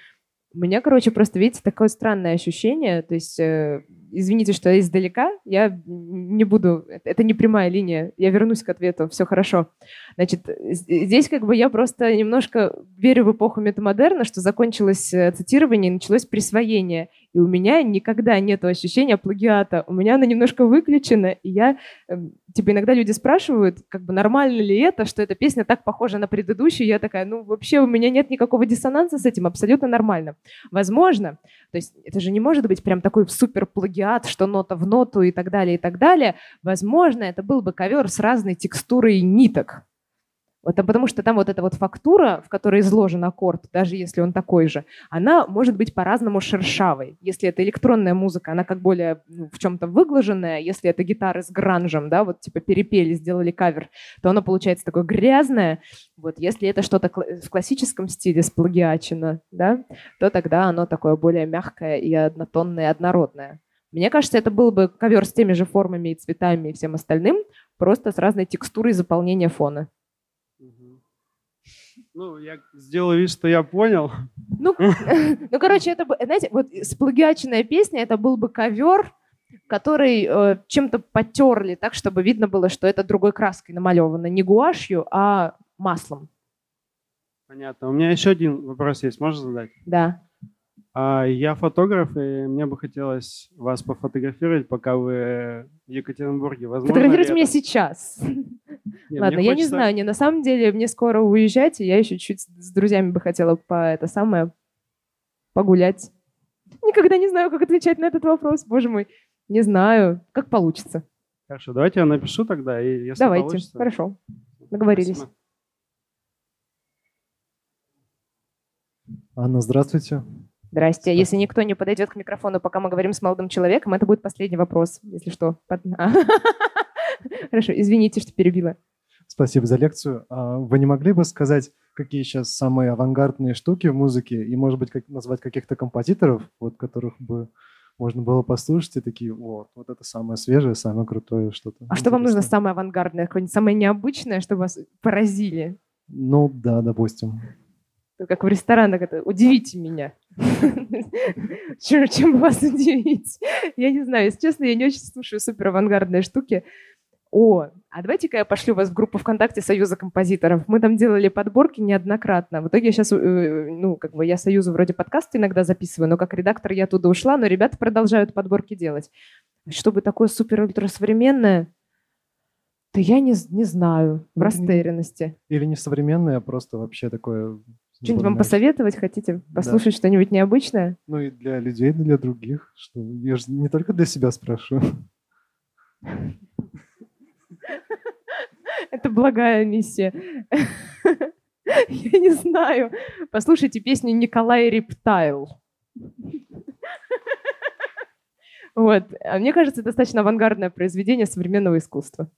У меня, короче, просто, видите, такое странное ощущение. То есть, э, извините, что я издалека, я не буду... Это не прямая линия, я вернусь к ответу, все хорошо. Значит, здесь как бы я просто немножко верю в эпоху метамодерна, что закончилось э, цитирование и началось присвоение. И у меня никогда нет ощущения плагиата. У меня она немножко выключена, и я... Эм, типа иногда люди спрашивают, как бы нормально ли это, что эта песня так похожа на предыдущую. Я такая, ну вообще у меня нет никакого диссонанса с этим, абсолютно нормально. Возможно, то есть это же не может быть прям такой супер плагиат, что нота в ноту и так далее, и так далее. Возможно, это был бы ковер с разной текстурой ниток. Вот, потому что там вот эта вот фактура, в которой изложен аккорд, даже если он такой же, она может быть по-разному шершавой. Если это электронная музыка, она как более ну, в чем-то выглаженная. Если это гитары с гранжем, да, вот типа перепели, сделали кавер, то она получается такое грязное. Вот, если это что-то в классическом стиле сплагиачено, да, то тогда оно такое более мягкое и однотонное, однородное. Мне кажется, это был бы ковер с теми же формами и цветами и всем остальным, просто с разной текстурой заполнения фона. Ну, я сделал вид, что я понял. Ну, <laughs> <laughs> ну короче, это, знаете, вот сплагиаченная песня, это был бы ковер, который э, чем-то потерли так, чтобы видно было, что это другой краской намалевано. Не гуашью, а маслом. Понятно. У меня еще один вопрос есть. Можно задать? Да. А, я фотограф, и мне бы хотелось вас пофотографировать, пока вы в Екатеринбурге. Возможно Фотографируйте меня сейчас. <laughs> Нет, <laughs> Ладно, я хочется... не знаю, не на самом деле мне скоро уезжать, и я еще чуть с друзьями бы хотела по это самое погулять. Никогда не знаю, как отвечать на этот вопрос, боже мой. Не знаю, как получится. Хорошо, давайте я напишу тогда, и если Давайте, получится... хорошо. Договорились. Спасибо. Анна, здравствуйте. Здрасте. Если никто не подойдет к микрофону, пока мы говорим с молодым человеком, это будет последний вопрос, если что. <laughs> Хорошо, извините, что перебила. Спасибо за лекцию. А вы не могли бы сказать, какие сейчас самые авангардные штуки в музыке и, может быть, как, назвать каких-то композиторов, вот которых бы можно было послушать и такие, вот, вот это самое свежее, самое крутое что-то. А что вам нужно самое авангардное, какое-нибудь самое необычное, чтобы вас поразили? Ну да, допустим. Как в ресторанах, это «удивите меня». <laughs> Чем, вас удивить? Я не знаю, если честно, я не очень слушаю супер авангардные штуки. О, а давайте-ка я пошлю вас в группу ВКонтакте Союза композиторов. Мы там делали подборки неоднократно. В итоге я сейчас, э, ну, как бы я Союзу вроде подкасты иногда записываю, но как редактор я оттуда ушла, но ребята продолжают подборки делать. Чтобы такое супер-ультрасовременное, да я не, не знаю, в растерянности. Или не современное, а просто вообще такое... Что-нибудь вам посоветовать хотите? Послушать да. что-нибудь необычное? Ну и для людей, и для других. Что я же не только для себя спрашиваю. Это благая миссия. Я не знаю. Послушайте песню Николай Рептайл. Вот. А мне кажется, достаточно авангардное произведение современного искусства.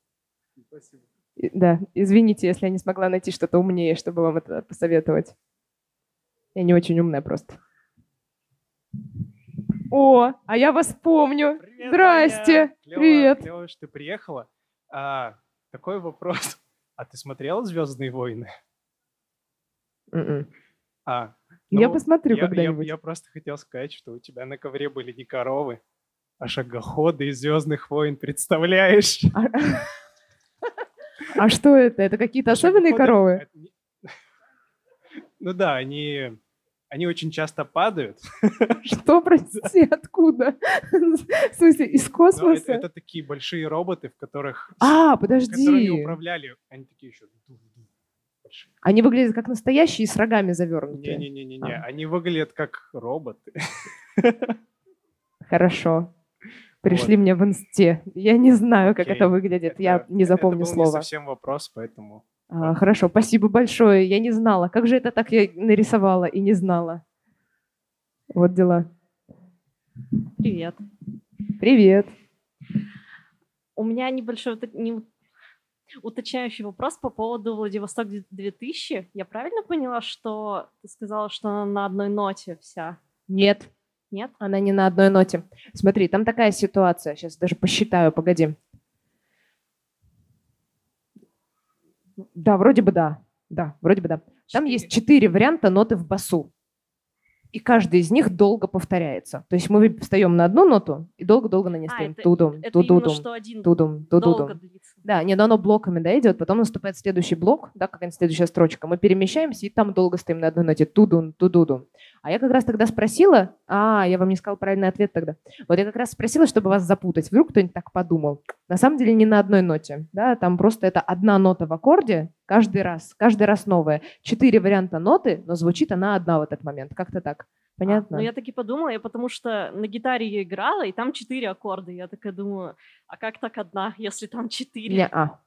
Спасибо. Да, извините, если я не смогла найти что-то умнее, чтобы вам это посоветовать. Я не очень умная просто. О, а я вас помню. Привет, Здрасте. Аня. Клево, Привет. Клево, что ты приехала. А, такой вопрос. <laughs> А ты смотрела «Звездные войны»? Mm-mm. М-м. А, ну, я посмотрю я, когда-нибудь. Я, я просто хотел сказать, что у тебя на ковре были не коровы, а шагоходы из «Звездных войн», представляешь? <laughs> А, что это? Это какие-то особенные коровы? <laughs> Ну да, они они очень часто падают. <laughs> Что, простите, откуда? В смысле, из космоса? Это, это такие большие роботы, в которых... А, подожди. Которые управляли. Они такие еще... Они выглядят как настоящие с рогами завернутые. Не-не-не, не, а. они выглядят как роботы. <laughs> Хорошо. Пришли вот. мне в инсте. Я не знаю, как это выглядит. Это, Я не запомню это был слово. Не совсем вопрос, поэтому. А, хорошо, спасибо большое. Я не знала. Как же это так я нарисовала и не знала? Вот дела. Привет. Привет. У меня небольшой не, уточняющий вопрос по поводу Владивосток 2000. Я правильно поняла, что ты сказала, что она на одной ноте вся? Нет. Нет? Она не на одной ноте. Смотри, там такая ситуация. Сейчас даже посчитаю, погоди. Да, вроде бы да. Да, вроде бы да. Там есть четыре варианта ноты в басу. И каждый из них долго повторяется. То есть мы встаем на одну ноту и долго-долго на ней а, стоим. Это, тудум, это тудудум, именно, что один тудум, тудудум. Да, нет, оно блоками да, идет, потом наступает следующий блок, да, какая-нибудь следующая строчка. Мы перемещаемся и там долго стоим на одной ноте. Тудун, тудудум. А я как раз тогда спросила, а, я вам не сказал правильный ответ тогда. Вот я как раз спросила, чтобы вас запутать. Вдруг кто-нибудь так подумал. На самом деле не на одной ноте, да, там просто это одна нота в аккорде каждый раз, каждый раз новая. Четыре варианта ноты, но звучит она одна в этот момент, как-то так. Понятно? А, ну, я таки подумала, я потому что на гитаре я играла, и там четыре аккорда. Я такая думаю, а как так одна, если там четыре? Не, а,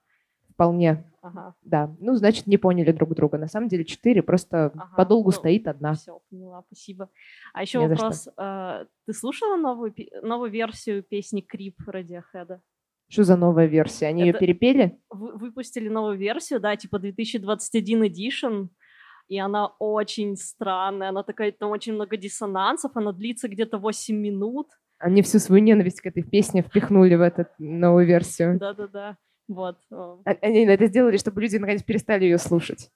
вполне. Ага. Да, ну, значит, не поняли друг друга. На самом деле четыре, просто ага. подолгу ну, стоит одна. Все, поняла, спасибо. А еще не вопрос. Э, ты слушала новую, новую версию песни «Крип» Radiohead? Что за новая версия? Они Это ее перепели? Вы, выпустили новую версию, да, типа 2021 edition, и она очень странная, она такая, там очень много диссонансов, она длится где-то 8 минут. Они всю свою ненависть к этой песне впихнули в эту новую версию. Да-да-да. Вот. А, они это сделали, чтобы люди наконец перестали ее слушать.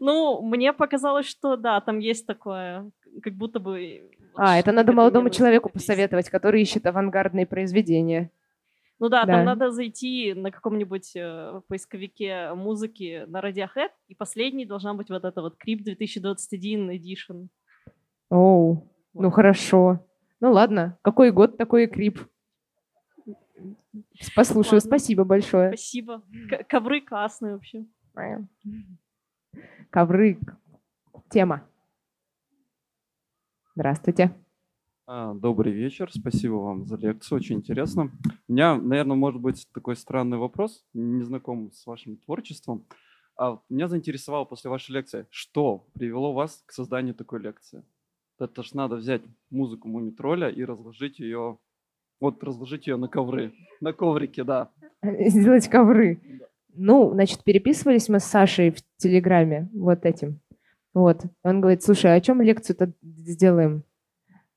Ну, мне показалось, что да, там есть такое, как будто бы... А, это надо молодому человеку посоветовать, который ищет авангардные произведения. Ну да, да, там надо зайти на каком-нибудь э, поисковике музыки на Radiohead, и последней должна быть вот эта вот Creep 2021 Edition. Оу, вот. ну хорошо. Ну ладно, какой год, такой Крип. Послушаю, Ладно. спасибо большое. Спасибо. К- ковры классные вообще. Ковры. Тема. Здравствуйте. А, добрый вечер, спасибо вам за лекцию, очень интересно. У меня, наверное, может быть такой странный вопрос, не знаком с вашим творчеством. А меня заинтересовало после вашей лекции, что привело вас к созданию такой лекции? Это ж надо взять музыку Мумитроля и разложить ее, вот разложить ее на ковры, на коврике, да. <laughs> Сделать ковры. Да. Ну, значит, переписывались мы с Сашей в Телеграме вот этим. Вот. Он говорит, слушай, а о чем лекцию-то сделаем?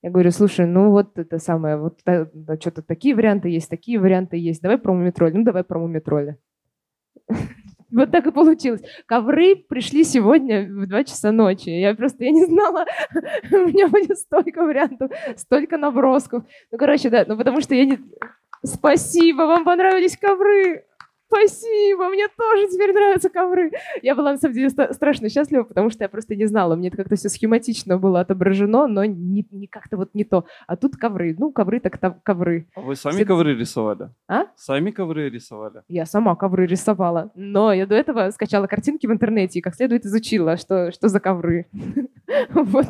Я говорю, слушай, ну вот это самое, вот да, да, что-то такие варианты есть, такие варианты есть. Давай про мумитроль. Ну, давай про мумитроля. <laughs> Вот так и получилось. Ковры пришли сегодня в 2 часа ночи. Я просто я не знала, <laughs> у меня будет столько вариантов, столько набросков. Ну, короче, да, ну потому что я не... Спасибо, вам понравились ковры. Спасибо, мне тоже теперь нравятся ковры. Я была, на самом деле, страшно счастлива, потому что я просто не знала. Мне это как-то все схематично было отображено, но не, не как-то вот не то. А тут ковры. Ну, ковры так там ковры. А вы сами все... ковры рисовали? А? Сами ковры рисовали? Я сама ковры рисовала. Но я до этого скачала картинки в интернете и как следует изучила, что, что за ковры. <laughs> Вот.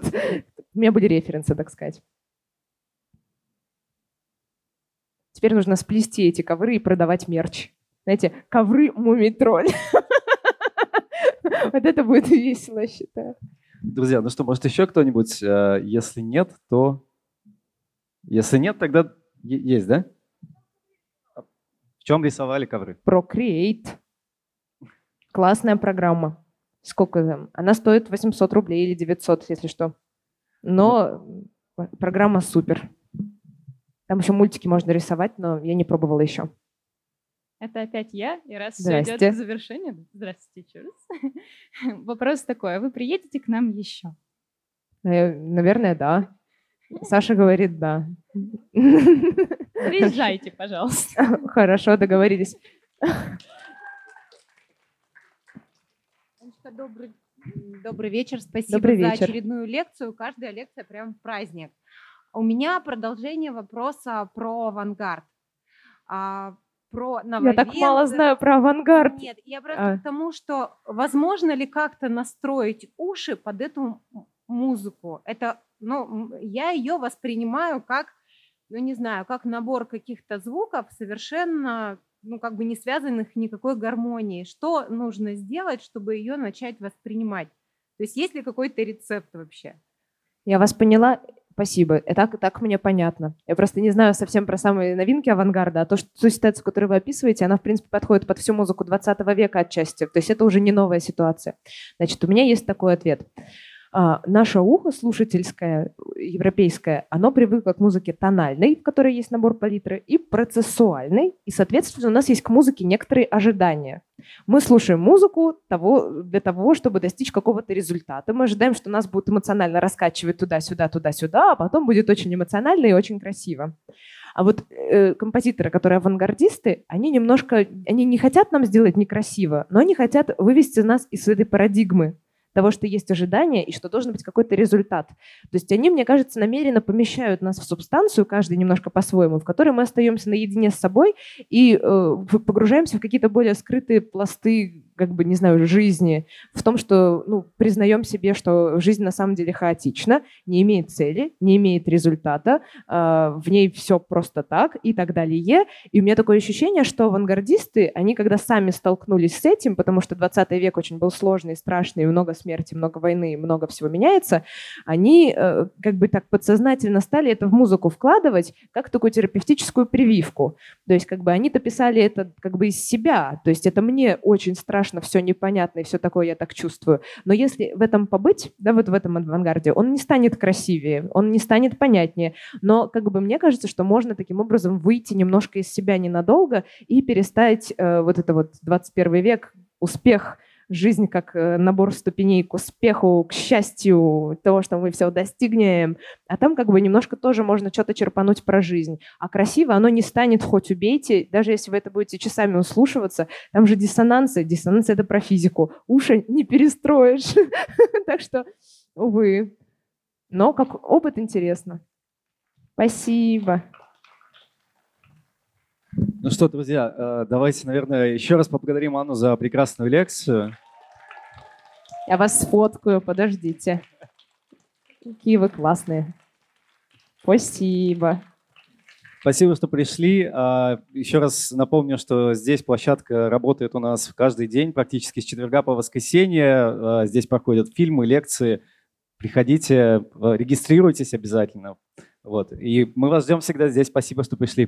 У меня были референсы, так сказать. Теперь нужно сплести эти ковры и продавать мерч. Знаете, ковры мумитроль. Вот это будет весело, считаю. Друзья, ну что, может еще кто-нибудь? Э, если нет, то... Если нет, тогда есть, да? В чем рисовали ковры? Procreate. Классная программа. Сколько там? Она стоит 800 рублей или 900, если что. Но программа супер. Там еще мультики можно рисовать, но я не пробовала еще. Это опять я, и раз все идет к завершению, здравствуйте еще раз. <laughs> Вопрос такой, а вы приедете к нам еще? Наверное, да. Саша говорит да. Приезжайте, пожалуйста. <laughs> Хорошо, договорились. Добрый, добрый вечер, спасибо добрый вечер. за очередную лекцию. Каждая лекция прям праздник. У меня продолжение вопроса про авангард. Про Я так мало знаю про авангард. Нет, я просто а. к тому, что возможно ли как-то настроить уши под эту музыку. Это, ну, я ее воспринимаю как, ну, не знаю, как набор каких-то звуков совершенно, ну, как бы не связанных никакой гармонией. Что нужно сделать, чтобы ее начать воспринимать? То есть есть ли какой-то рецепт вообще? Я вас поняла. Спасибо. И так, так мне понятно. Я просто не знаю совсем про самые новинки авангарда, а то, что ту ситуацию, которую вы описываете, она, в принципе, подходит под всю музыку 20 века отчасти. То есть это уже не новая ситуация. Значит, у меня есть такой ответ. А, наше ухо слушательское, европейское, оно привыкло к музыке тональной, в которой есть набор палитры, и процессуальной, и, соответственно, у нас есть к музыке некоторые ожидания. Мы слушаем музыку того, для того, чтобы достичь какого-то результата. Мы ожидаем, что нас будет эмоционально раскачивать туда-сюда, туда-сюда, а потом будет очень эмоционально и очень красиво. А вот э, композиторы, которые авангардисты, они немножко, они не хотят нам сделать некрасиво, но они хотят вывести нас из этой парадигмы того, что есть ожидания и что должен быть какой-то результат. То есть они, мне кажется, намеренно помещают нас в субстанцию, каждый немножко по-своему, в которой мы остаемся наедине с собой и э, погружаемся в какие-то более скрытые пласты как бы, не знаю, жизни, в том, что ну, признаем себе, что жизнь на самом деле хаотична, не имеет цели, не имеет результата, э, в ней все просто так и так далее. И у меня такое ощущение, что авангардисты, они когда сами столкнулись с этим, потому что 20 век очень был сложный, страшный, много смерти, много войны, много всего меняется, они э, как бы так подсознательно стали это в музыку вкладывать как такую терапевтическую прививку. То есть как бы они-то писали это как бы из себя. То есть это мне очень страшно страшно, все непонятно и все такое, я так чувствую. Но если в этом побыть, да, вот в этом авангарде, он не станет красивее, он не станет понятнее. Но как бы мне кажется, что можно таким образом выйти немножко из себя ненадолго и перестать э, вот это вот 21 век, успех – жизнь как э, набор ступеней к успеху, к счастью, того, что мы все достигнем. А там как бы немножко тоже можно что-то черпануть про жизнь. А красиво оно не станет, хоть убейте, даже если вы это будете часами услушиваться. Там же диссонансы. Диссонанс — это про физику. Уши не перестроишь. <laughs> Так что, увы. Но как опыт интересно. Спасибо. Ну что, друзья, э, давайте, наверное, еще раз поблагодарим Анну за прекрасную лекцию. Я вас сфоткаю, подождите. Какие вы классные. Спасибо. Спасибо, что пришли. А, еще раз напомню, что здесь площадка работает у нас каждый день, практически с четверга по воскресенье. А, здесь проходят фильмы, лекции. Приходите, регистрируйтесь обязательно. Вот. И мы вас ждем всегда здесь. Спасибо, что пришли.